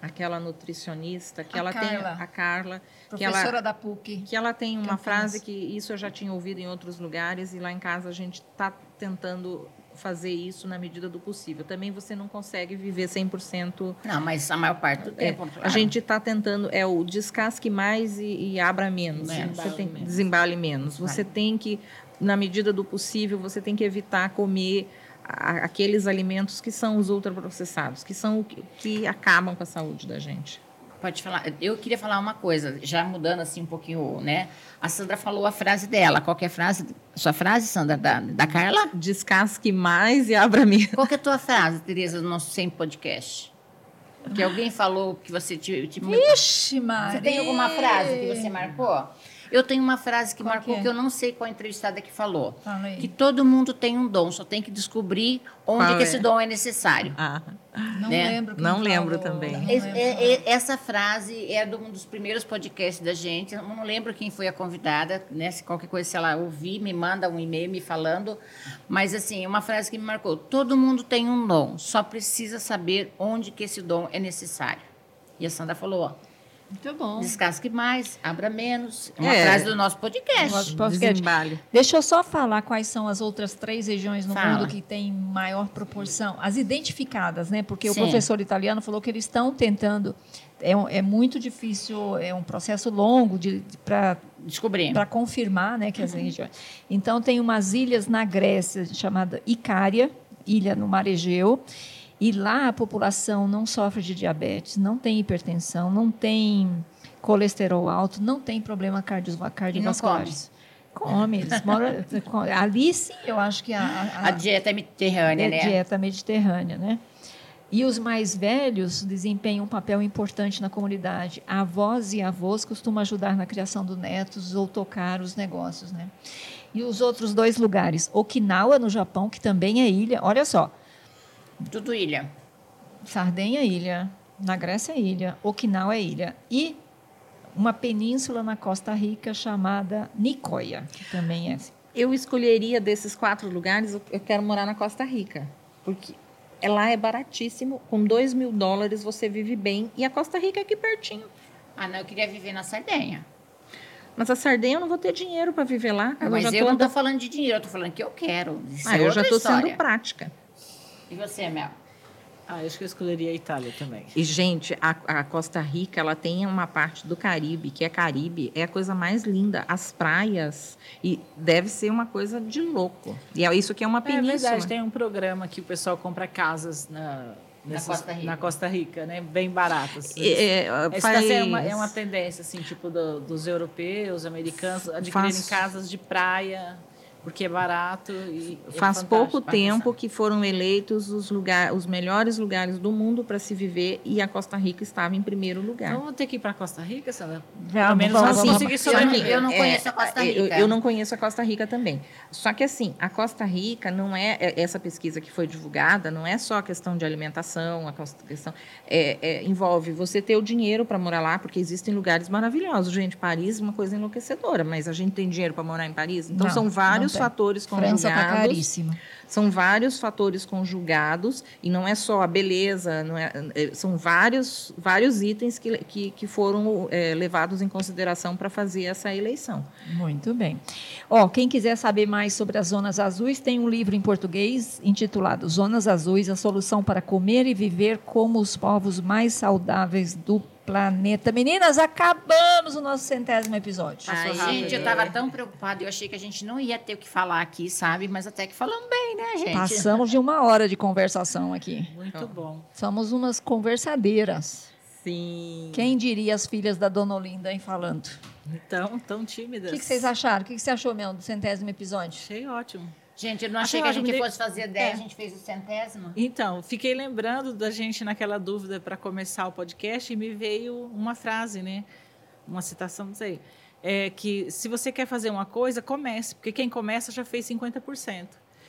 aquela nutricionista que A ela tem Carla. a Carla que Professora ela da PUC. que ela tem uma Campinas. frase que isso eu já tinha ouvido em outros lugares e lá em casa a gente está tentando fazer isso na medida do possível. Também você não consegue viver 100% Não, mas a maior parte do é, tempo. A claro. gente está tentando, é o descasque mais e, e abra menos. Menos. Você tem, Desembale menos. desembale menos. Você Vai. tem que, na medida do possível, você tem que evitar comer a- aqueles alimentos que são os ultraprocessados, que são o que, que acabam com a saúde da gente. Pode falar. Eu queria falar uma coisa, já mudando assim um pouquinho, né? A Sandra falou a frase dela. Qual que é a frase? Sua frase, Sandra, da, da Carla? Descasque mais e abra menos. Qual que é a tua frase, Tereza, do nosso Sem Podcast? Que alguém falou que você te, te Ixi, Maria. Você tem alguma frase que você marcou? Eu tenho uma frase que Qual marcou que é? que eu não sei qual entrevistada que falou. Fala aí. Que todo mundo tem um dom, só tem que descobrir onde que é? esse dom é necessário. Ah, Não né? lembro Não lembro falou, também. não lembro. é- é- essa frase é de um dos primeiros podcasts da gente. Eu não lembro quem foi a convidada, né? Se qualquer coisa, se ela ouvir, me manda um e-mail me falando. Mas, assim, é uma frase que me marcou. Todo mundo tem um dom, só precisa saber onde que esse dom é necessário. E a Sandra falou, ó, Muito bom. descasque mais, abra menos. É uma É. frase do nosso podcast. Nosso podcast. desembale. Deixa eu só falar quais são as outras três regiões no Fala. mundo que têm maior proporção. As identificadas, né? Porque Sim. o professor italiano falou que eles estão tentando. É, um- é muito difícil, é um processo longo de, para Descobri. para confirmar né, que as regiões. Então, tem umas ilhas na Grécia chamada Icária, ilha no Mar Egeu, e lá a população não sofre de diabetes, não tem hipertensão, não tem colesterol alto, não tem problema cardio, cardiovasculares. Come, eles moram. [LAUGHS] Ali sim, eu acho que a, a- A dieta é mediterrânea, é né? dieta mediterrânea, né? E os mais velhos desempenham um papel importante na comunidade. Avós e avós costumam ajudar na criação dos netos ou tocar os negócios, né? E os outros dois lugares, Okinawa no Japão, que também é ilha, olha só, Tudo ilha. Sardenha é ilha, na Grécia é ilha, Okinawa é ilha e uma península na Costa Rica chamada Nicoya, que também é. Eu escolheria desses quatro lugares, eu- eu quero morar na Costa Rica. Porque é- lá é baratíssimo, com dois mil dólares você vive bem. E a Costa Rica é aqui pertinho. Ah, não, eu queria viver na Sardenha. Mas a Sardenha eu não vou ter dinheiro para viver lá. Ah, mas já eu tô não andando- estou falando de dinheiro, eu estou falando que eu quero. Isso Ah, é eu já estou sendo prática. E você, Mel? Ah, acho que eu escolheria a Itália também. E, gente, a, a Costa Rica, ela tem uma parte do Caribe, que é Caribe, é a coisa mais linda. As praias, e deve ser uma coisa de louco. E é isso que é uma É península. verdade, tem um programa que o pessoal compra casas na, nessas- Costa Rica. na Costa Rica, né? Bem baratas. É, é, Essa faz- tá sendo uma, é uma tendência, assim, tipo, do- dos europeus, americanos, adquirirem Faz- casas de praia porque é barato e é Faz fantástico. pouco tempo que foram eleitos os, lugar, os melhores lugares do mundo para se viver e a Costa Rica estava em primeiro lugar. Então, vou ter que ir para Costa Rica, Sandra? Pelo menos vamos, vamos conseguir Eu não- sobreviver. eu não conheço a Costa É, eu- Rica. Eu, não conheço a Costa Rica também. Só que assim, a Costa Rica não é é- essa pesquisa que foi divulgada, não é só a questão de alimentação, a costa- questão é- é, envolve você ter o dinheiro para morar lá, porque existem lugares maravilhosos. Gente, Paris é uma coisa enlouquecedora, mas a gente tem dinheiro para morar em Paris. Então Não, são vários fatores França tá conjugados. caríssima. São vários fatores conjugados e não é só a beleza, não é, é, são vários, vários itens que, que, que foram é, levados em consideração para fazer essa eleição. Muito bem. Ó, quem quiser saber mais sobre as zonas azuis, tem um livro em português intitulado Zonas Azuis, a solução para comer e viver como os povos mais saudáveis do planeta. Meninas, acabamos o nosso centésimo episódio. Ai, gente, eu estava tão preocupada, eu achei que a gente não ia ter o que falar aqui, sabe? Mas até que falamos bem, né, gente? Passamos de uma hora de conversação aqui. Muito bom. Somos umas conversadeiras. Sim. Quem diria as filhas da Dona Olinda, hein, falando? Então, tão O tímidas. que, que vocês acharam? O que, que você achou mesmo do centésimo episódio? Achei ótimo. Gente, eu não Achei achei que a gente de- fosse fazer 10, É. a gente fez o centésimo. Então, fiquei lembrando da gente naquela dúvida para começar o podcast e me veio uma frase, né? Uma citação, não sei. É que se você quer fazer uma coisa, comece, porque quem começa já fez 50%.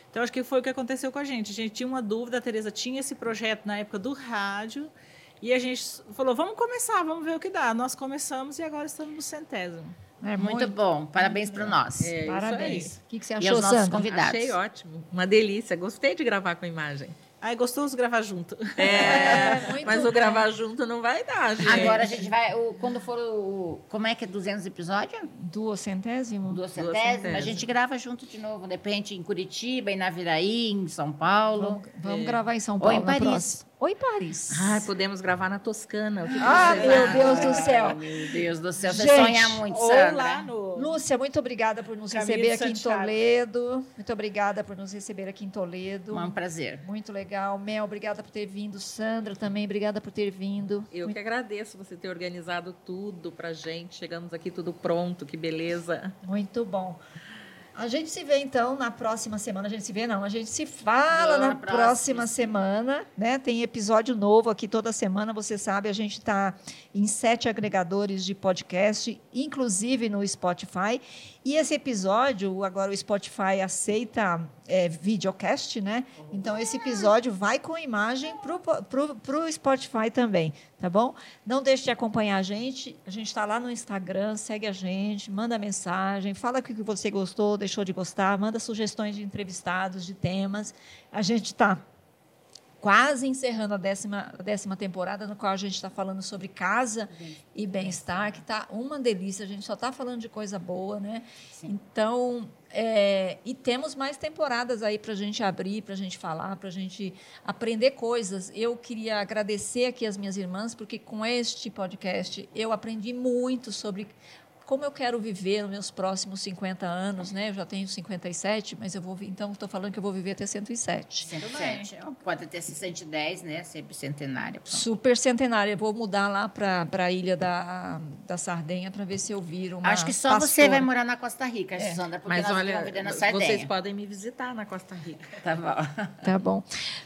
Então, acho que foi o que aconteceu com a gente. A gente tinha uma dúvida, a Tereza tinha esse projeto na época do rádio, e a gente falou, vamos começar, vamos ver o que dá. Nós começamos e agora estamos no centésimo. É Muito, bom, parabéns para nós. É, isso Parabéns. aí. O que, que você E achou, aos nossos Sandra? convidados. Achei ótimo. Uma delícia. Gostei de gravar com a imagem. É gostoso gravar junto. É, [LAUGHS] muito mas bom. o gravar junto não vai dar, gente. Agora a gente vai, o- quando for o. Como é que é 200 episódios? Duocentésimo? Duas centésimas. A gente grava junto de novo. De repente em Curitiba, em Naviraí, em São Paulo. Vamos, vamos gravar em São Ou Paulo em na Paris. próxima. Ou em Paris. Ai, podemos gravar na Toscana. O que que Ah, meu? Deus do céu. Meu Deus do céu, você Gente, sonha muito, Ou Sandra. lá no... Lúcia, muito obrigada por nos Caminho receber aqui em Santiago. Toledo. Muito obrigada por nos receber aqui em Toledo. É um prazer. Muito legal. Mel, obrigada por ter vindo. Sandra também, obrigada por ter vindo. Eu que agradeço você ter organizado tudo pra gente. Chegamos aqui tudo pronto, que beleza. Muito bom. A gente se vê então na próxima semana. A gente se vê, não. A gente se fala Na na próxima. próxima semana, né? Tem episódio novo aqui toda semana. Você sabe, a gente está em sete agregadores de podcast, inclusive no Spotify. E esse episódio, agora o Spotify aceita é, videocast, né? Então esse episódio vai com imagem para o Spotify também, tá bom? Não deixe de acompanhar a gente. A gente está lá no Instagram, segue a gente, manda mensagem, fala o que você gostou, deixou de gostar, manda sugestões de entrevistados, de temas. A gente está quase encerrando a décima, a décima temporada, no qual a gente está falando sobre casa e bem-estar, que está uma delícia. A gente só está falando de coisa boa, né? Então, é, e temos mais temporadas aí para a gente abrir, para a gente falar, para a gente aprender coisas. Eu queria agradecer aqui as minhas irmãs, porque com este podcast eu aprendi muito sobre como eu quero viver nos meus próximos 50 anos, né? Eu já tenho 57, mas eu vou, então estou falando que eu vou viver até 107. 107. Pode ter 110, né? Sempre centenária. pronto. Super centenária. Eu vou mudar lá para a ilha da, da Sardenha para ver se eu viro uma Acho que só você pastora. vai morar na Costa Rica, É. Sandra, porque Mas nós olha, estamos na vocês Sardenha. podem me visitar na Costa Rica. Tá bom. Tá bom.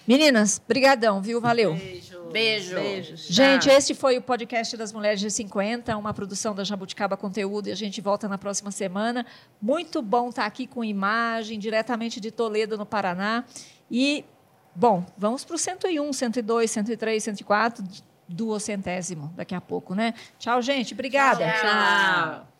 Meninas, brigadão, viu? Valeu. Beijo. Beijo. Beijos. Gente, tchau. esse foi o podcast das Mulheres de 50, uma produção da Jabuticaba Conteúdo e a gente volta na próxima semana. Muito bom estar aqui com imagem, diretamente de Toledo, no Paraná. E, bom, vamos para o 101, 102, 103, 104, duocentésimo daqui a pouco, né? Tchau, gente. Obrigada. Tchau.